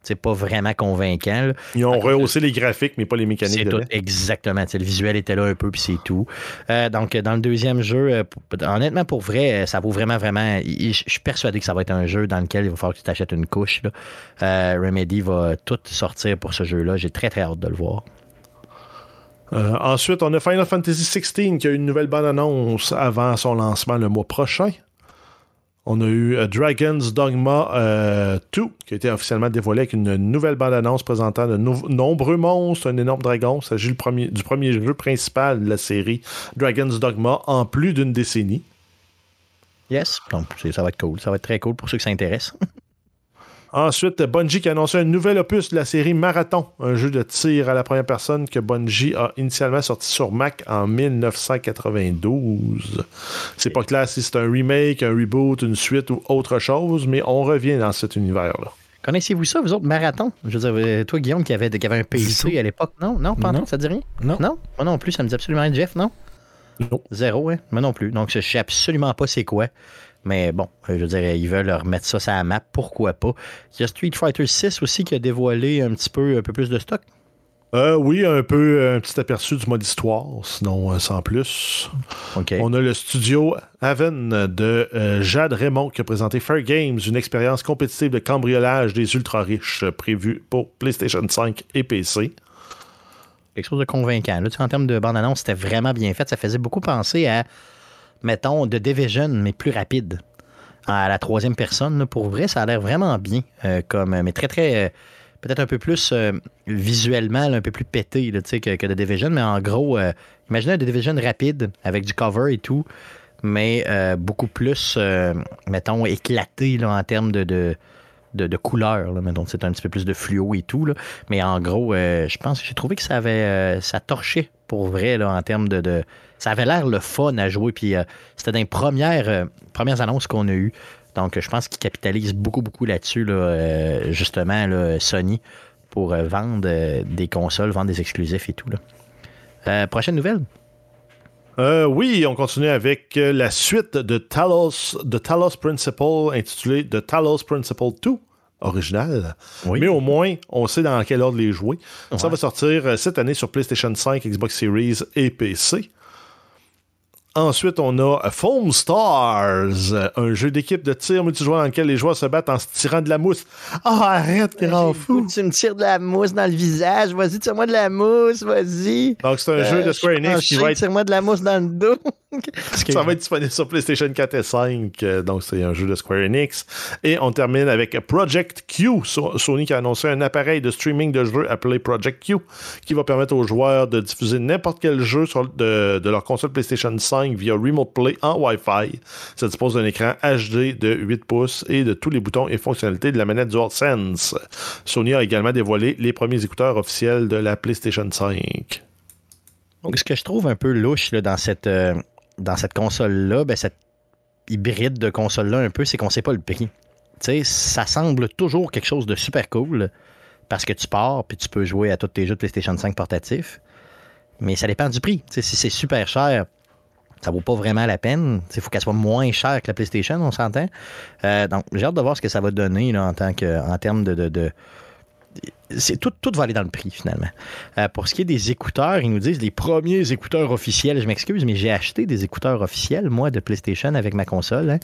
[SPEAKER 1] C'est pas vraiment convaincant. là.
[SPEAKER 3] Ils ont rehaussé les graphiques, mais pas les
[SPEAKER 1] C'est
[SPEAKER 3] mécaniques
[SPEAKER 1] tout,
[SPEAKER 3] dedans.
[SPEAKER 1] exactement. Le visuel était là un peu, puis c'est tout. Euh, donc, dans le deuxième jeu, euh, honnêtement, pour vrai, euh, ça vaut vraiment, vraiment. Je suis persuadé que ça va être un jeu dans lequel il va falloir que tu t'achètes une couche. là. Euh, Remedy va tout sortir pour ce jeu-là. J'ai très, très hâte de le voir.
[SPEAKER 3] Euh, ensuite, on a Final Fantasy XVI qui a eu une nouvelle bande-annonce avant son lancement le mois prochain. On a eu euh, Dragon's Dogma euh, 2 qui a été officiellement dévoilé avec une nouvelle bande-annonce présentant de nombreux monstres, un énorme dragon. Il s'agit du premier jeu principal de la série Dragon's Dogma en plus d'une décennie.
[SPEAKER 1] Yes. Donc, ça va être cool. Ça va être très cool pour ceux qui s'intéressent. <laughs>
[SPEAKER 3] Ensuite, Bungie qui a annoncé un nouvel opus de la série Marathon, un jeu de tir à la première personne que Bungie a initialement sorti sur Mac en 1992. C'est pas clair si c'est un remake, un reboot, une suite ou autre chose, mais on revient dans cet univers-là.
[SPEAKER 1] Connaissez-vous ça, vous autres, Marathon? Je veux dire, euh, toi, Guillaume, qui avait, qui avait un PC à l'époque. Non, non, pas
[SPEAKER 2] Non.
[SPEAKER 1] ça dit rien?
[SPEAKER 2] Non.
[SPEAKER 1] Non, moi non plus, ça me dit absolument rien. Jeff, non?
[SPEAKER 3] Non.
[SPEAKER 1] Zéro, hein? Moi non plus. Donc, je sais absolument pas c'est quoi. Mais bon, euh, je veux dire, ils veulent remettre ça sur la map, pourquoi pas. Il y a Street Fighter 6 aussi qui a dévoilé un petit peu, un peu plus de stock.
[SPEAKER 3] Euh, oui, un peu euh, un petit aperçu du mode histoire, sinon euh, sans plus. On a le studio Haven de euh, Jade Raymond qui a présenté Fair Games, une expérience compétitive de cambriolage des ultra-riches prévue pour PlayStation 5 et PC.
[SPEAKER 1] Quelque chose de convaincant. Là, tu en termes de bande-annonce, c'était vraiment bien fait. Ça faisait beaucoup penser à, mettons, The Division, mais plus rapide. À la troisième personne, pour vrai, ça a l'air vraiment bien. euh, comme, mais très, très. euh, Peut-être un peu plus euh, visuellement, un peu plus pété là, que, que The Division. Mais en gros, euh, imaginez un The Division rapide avec du cover et tout, mais euh, beaucoup plus, euh, mettons, éclaté en termes de. de de, de couleurs, là, mettons, c'est un petit peu plus de fluo et tout, mais en gros, euh, je pense que j'ai trouvé que ça avait, euh, ça torchait pour vrai, là, en termes de, ça avait l'air le fun à jouer, puis euh, c'était dans les premières, annonces qu'on a eues, donc je pense qu'ils capitalisent beaucoup, beaucoup là-dessus, là, justement, là, Sony, pour vendre des consoles, vendre des exclusifs et tout, là. Prochaine nouvelle?
[SPEAKER 3] Euh, oui, on continue avec euh, la suite de Talos, de Talos Principle intitulée The Talos Principle 2 original.
[SPEAKER 1] Oui.
[SPEAKER 3] Mais au moins, on sait dans quel ordre les jouer. Ça va sortir euh, cette année sur PlayStation 5, Xbox Series et PC. Ensuite, on a euh, Foam Stars, euh, un jeu d'équipe de tir multijoueur dans lequel les joueurs se battent en se tirant de la mousse. Ah, arrête, grand fou!
[SPEAKER 1] Tu me tires de la mousse dans le visage, vas-y, tire-moi de la mousse, vas-y.
[SPEAKER 3] Donc, c'est un jeu de Square Enix qui va être
[SPEAKER 1] Tire-moi de la mousse dans le dos. <laughs>
[SPEAKER 3] Ça va être disponible sur PlayStation 4 et 5. euh, Donc, c'est un jeu de Square Enix. Et on termine avec Project Q. So- Sony qui a annoncé un appareil de streaming de jeux appelé Project Q qui va permettre aux joueurs de diffuser n'importe quel jeu sur- de, de leur console PlayStation 5 via Remote Play en Wi-Fi. Ça dispose d'un écran HD de 8 pouces et de tous les boutons et fonctionnalités de la manette DualSense. Sony a également dévoilé les premiers écouteurs officiels de la PlayStation 5.
[SPEAKER 1] Donc, ce que je trouve un peu louche dans cette, euh, cette console-là, ben, cette hybride de console-là, un peu, c'est qu'on sait pas le prix. Ça semble toujours quelque chose de super cool parce que tu pars puis tu peux jouer à tous tes jeux de PlayStation 5 portatifs. Mais ça dépend du prix. Si c'est super cher, ça vaut pas vraiment la peine. Il faut qu'elle soit moins chère que la PlayStation, on s'entend. Euh, donc, j'ai hâte de voir ce que ça va donner là, en, tant que, en termes de, de, de- tout, va aller dans le prix finalement. Euh, pour ce qui est des écouteurs, ils nous disent les premiers écouteurs officiels. Je m'excuse, mais j'ai acheté des écouteurs officiels moi de PlayStation avec ma console hein.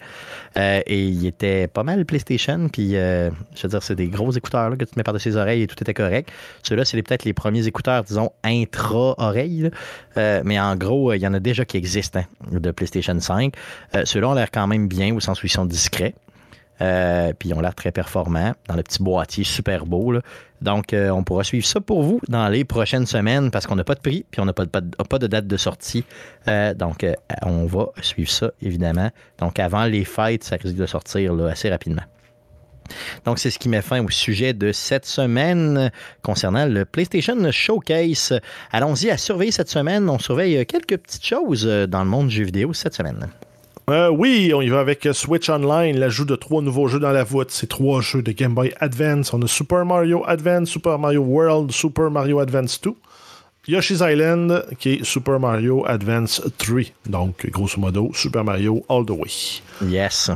[SPEAKER 1] Euh, et ils étaient pas mal PlayStation. Puis euh, je veux dire, c'est des gros écouteurs là, que tu mets par-dessus les oreilles et tout était correct. Ceux-là, c'est peut-être les premiers écouteurs, disons intra-oreille. là. Euh, mais en gros, il y en a déjà qui existent hein, de PlayStation 5. Euh, Ceux-là ont l'air quand même bien au sens où ils sont discrets. Euh, puis ils ont l'air très performants dans le petit boîtier super beau. Donc, euh, on pourra suivre ça pour vous dans les prochaines semaines parce qu'on n'a pas de prix puis on n'a pas, de- date de sortie. Euh, donc, on va suivre ça, évidemment. Donc, avant les fêtes, ça risque de sortir assez rapidement. Donc, c'est ce qui met fin au sujet de cette semaine concernant le PlayStation Showcase. Allons-y à surveiller cette semaine. On surveille quelques petites choses dans le monde du jeu vidéo cette semaine.
[SPEAKER 3] Euh, oui, on y va avec Switch Online, l'ajout de trois nouveaux jeux dans la voûte. C'est trois jeux de Game Boy Advance. On a Super Mario Advance, Super Mario World, Super Mario Advance 2. Yoshi's Island, qui est Super Mario Advance 3. Donc, grosso modo, Super Mario All the Way.
[SPEAKER 1] Yes.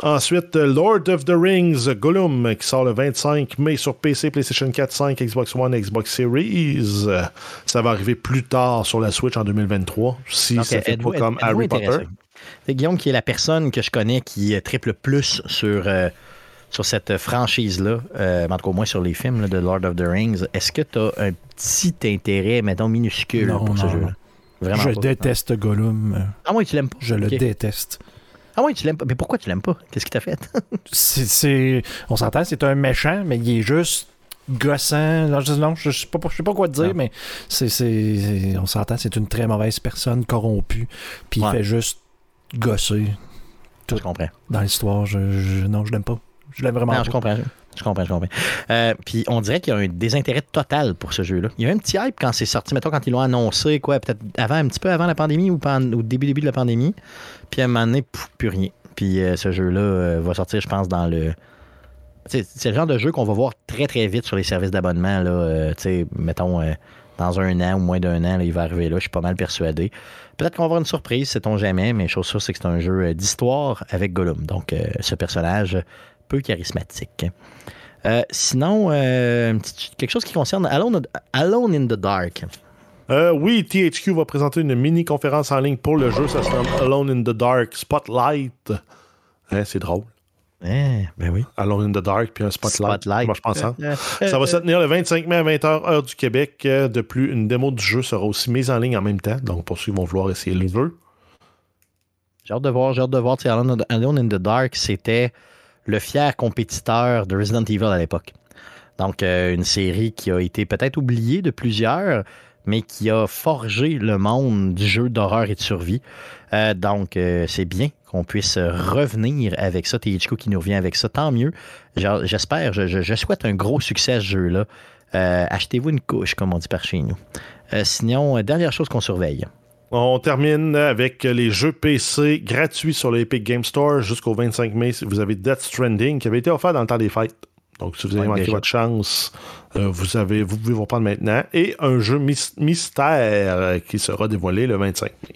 [SPEAKER 3] Ensuite, Lord of the Rings Gollum, qui sort le 25 mai sur PC, PlayStation 4, 5, Xbox One, Xbox Series. Ça va arriver plus tard sur la Switch en 2023, si
[SPEAKER 1] Donc,
[SPEAKER 3] ça fait pas comme Harry? Potter.
[SPEAKER 1] C'est Guillaume qui est la personne que je connais qui euh, triple plus sur, euh, sur cette franchise-là, euh, en tout cas au moins sur les films là, de Lord of the Rings. Est-ce que tu as un petit intérêt, mettons, minuscule
[SPEAKER 2] Non,
[SPEAKER 1] pour ce jeu-là? Vraiment
[SPEAKER 2] je
[SPEAKER 1] pas.
[SPEAKER 2] déteste Gollum.
[SPEAKER 1] Ah oui, tu l'aimes pas?
[SPEAKER 2] Je le déteste.
[SPEAKER 1] Ah oui, tu l'aimes pas. Mais pourquoi tu l'aimes pas? Qu'est-ce qui t'a fait? <laughs>
[SPEAKER 2] C'est, on s'entend, c'est un méchant, mais il est juste gossant. Non, je, non, je, sais pas, je sais pas quoi te dire,
[SPEAKER 1] Non.
[SPEAKER 2] mais c'est- on s'entend, c'est une très mauvaise personne, corrompue, puis
[SPEAKER 1] Ouais.
[SPEAKER 2] il fait juste gosser
[SPEAKER 1] je comprends.
[SPEAKER 2] dans l'histoire. Je, je- non, je l'aime pas. Je l'aime vraiment
[SPEAKER 1] Non,
[SPEAKER 2] pas.
[SPEAKER 1] je comprends. Je comprends, je comprends. Euh, puis on dirait qu'il y a un désintérêt total pour ce jeu-là. Il y a eu un petit hype quand c'est sorti, mettons, quand ils l'ont annoncé, quoi, peut-être avant, un petit peu avant la pandémie ou au début, début de la pandémie. Puis à un moment donné, pouf, plus rien. Puis euh, ce jeu-là euh, va sortir, je pense, dans le. C'est le genre de jeu qu'on va voir très, très vite sur les services d'abonnement. Là, tu sais, mettons, dans un an ou moins d'un an, là, il va arriver là. Je suis pas mal persuadé. Peut-être qu'on va avoir une surprise, sait-on jamais, mais chose sûre, c'est que c'est un jeu euh, d'histoire avec Gollum. Donc, euh, ce personnage peu charismatique. Euh, sinon, quelque chose qui concerne Alone, in the Dark.
[SPEAKER 3] Oui, THQ va présenter une mini-conférence en ligne pour le jeu. Ça se nomme Alone in the Dark Spotlight. Hein, c'est drôle.
[SPEAKER 1] Eh, ben oui.
[SPEAKER 3] Alone in the Dark, puis un Spotlight.
[SPEAKER 1] Spotlight.
[SPEAKER 3] Moi, je pense ça. <laughs>
[SPEAKER 1] Euh,
[SPEAKER 3] Ça va se tenir le 25 mai à 20h, heure du Québec. Euh, De plus, une démo du jeu sera aussi mise en ligne en même temps. Donc, pour ceux qui vont vouloir essayer le jeu.
[SPEAKER 1] J'ai hâte de voir, j'ai hâte de voir. Alone in the Dark, c'était le fier compétiteur de Resident Evil à l'époque. Donc, euh, une série qui a été peut-être oubliée de plusieurs, mais qui a forgé le monde du jeu d'horreur et de survie. Euh, donc, euh, c'est bien qu'on puisse revenir avec ça. THQ qui nous revient avec ça, tant mieux. J'espère, je, je- je souhaite un gros succès à ce jeu-là. Euh, Achetez-vous une couche, comme on dit par chez nous. Sinon, dernière chose qu'on surveille.
[SPEAKER 3] On termine avec les jeux PC gratuits sur le Epic Game Store jusqu'au 25 mai. Vous avez Death Stranding qui avait été offert dans le temps des fêtes. Donc, si vous avez
[SPEAKER 1] Ouais,
[SPEAKER 3] manqué
[SPEAKER 1] déjà.
[SPEAKER 3] votre chance, vous, avez, vous pouvez vous reprendre maintenant. Et un jeu mys- mystère euh, qui sera dévoilé le 25 mai.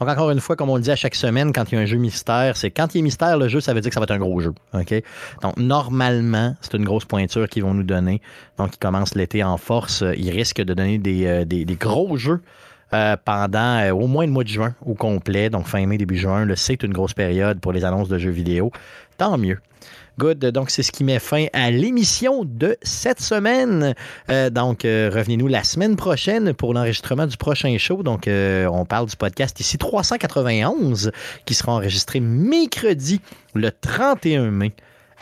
[SPEAKER 1] Donc, encore une fois, comme on le dit à chaque semaine, quand il y a un jeu mystère, c'est quand il est mystère, le jeu, ça veut dire que ça va être un gros jeu. Donc, normalement, c'est une grosse pointure qu'ils vont nous donner. Donc, ils commencent l'été en force. Ils risquent de donner des, euh, gros jeux euh, pendant euh, au moins le mois de juin au complet. Donc, fin mai, début juin, c'est une grosse période pour les annonces de jeux vidéo. Tant mieux. Good. Donc, c'est ce qui met fin à l'émission de cette semaine. Euh, donc, euh, revenez-nous la semaine prochaine pour l'enregistrement du prochain show. Donc, euh, on parle du podcast ici 391 qui sera enregistré mercredi le 31 mai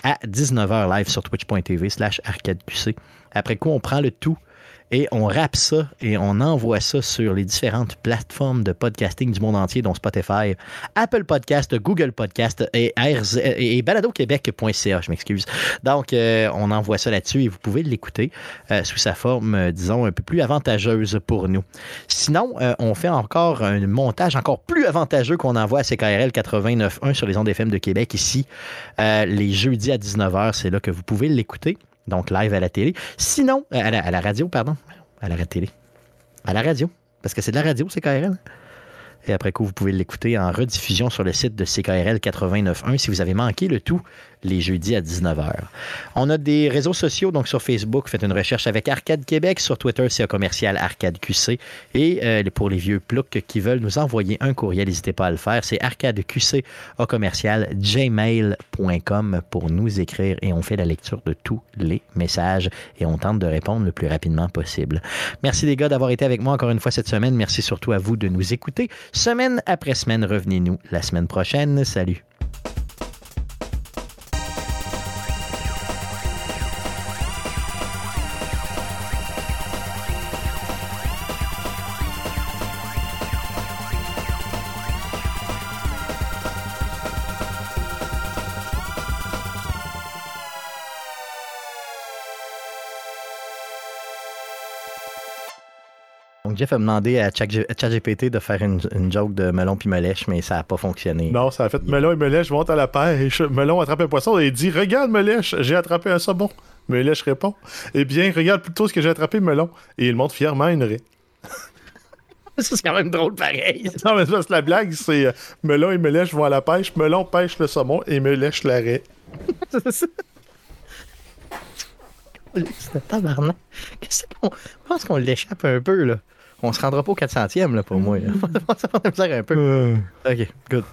[SPEAKER 1] à 19h live sur twitch.tv slash arcadeqc. Après quoi, on prend le tout et on rappe ça et on envoie ça sur les différentes plateformes de podcasting du monde entier, dont Spotify, Apple Podcast, Google Podcast et, RZ, et baladoquebec.ca, je m'excuse. Donc, euh, on envoie ça là-dessus et vous pouvez l'écouter euh, sous sa forme, euh, disons, un peu plus avantageuse pour nous. Sinon, on fait encore un montage encore plus avantageux qu'on envoie à CKRL 89.1 sur les ondes FM de Québec ici, les jeudis à 19h. C'est là que vous pouvez l'écouter, donc live à la télé. Sinon, euh, à la, radio, pardon, à la. À la radio, parce que c'est de la radio, CKRL. Et après coup, vous pouvez l'écouter en rediffusion sur le site de CKRL 89.1 si vous avez manqué le tout les jeudis à 19h. On a des réseaux sociaux, donc sur Facebook, faites une recherche avec Arcade Québec. Sur Twitter, c'est commercial Arcade QC. Et euh, pour les vieux ploucs qui veulent nous envoyer un courriel, n'hésitez pas à le faire. C'est arcadeqc au commercial gmail.com pour nous écrire et on fait la lecture de tous les messages et on tente de répondre le plus rapidement possible. Merci les gars d'avoir été avec moi encore une fois cette semaine. Merci surtout à vous de nous écouter. Semaine après semaine, revenez-nous la semaine prochaine. Salut. Jeff a demandé à Chat- à ChatGPT de faire une, une joke de melon puis melèche, mais ça n'a pas fonctionné.
[SPEAKER 3] Non, ça a fait Melon et Melèche montent à la pêche. Melon attrape un poisson et dit Regarde, Melèche, j'ai attrapé un saumon. Melèche répond Eh bien, regarde plutôt ce que j'ai attrapé, Melon. Et il monte fièrement une raie. <laughs>
[SPEAKER 1] Ça, c'est quand même drôle pareil. <laughs>
[SPEAKER 3] Non, mais c'est parce que la blague, c'est euh, Melon et Melèche vont à la pêche. Melon pêche le saumon et Melèche la raie. <laughs>
[SPEAKER 1] C'est tabarnak. Qu'est-ce qu'on. Je pense qu'on l'échappe un peu, là. On se rendra pas au 400e, là, pour moi. là. <laughs> Ça va me faire un peu. Ok, good.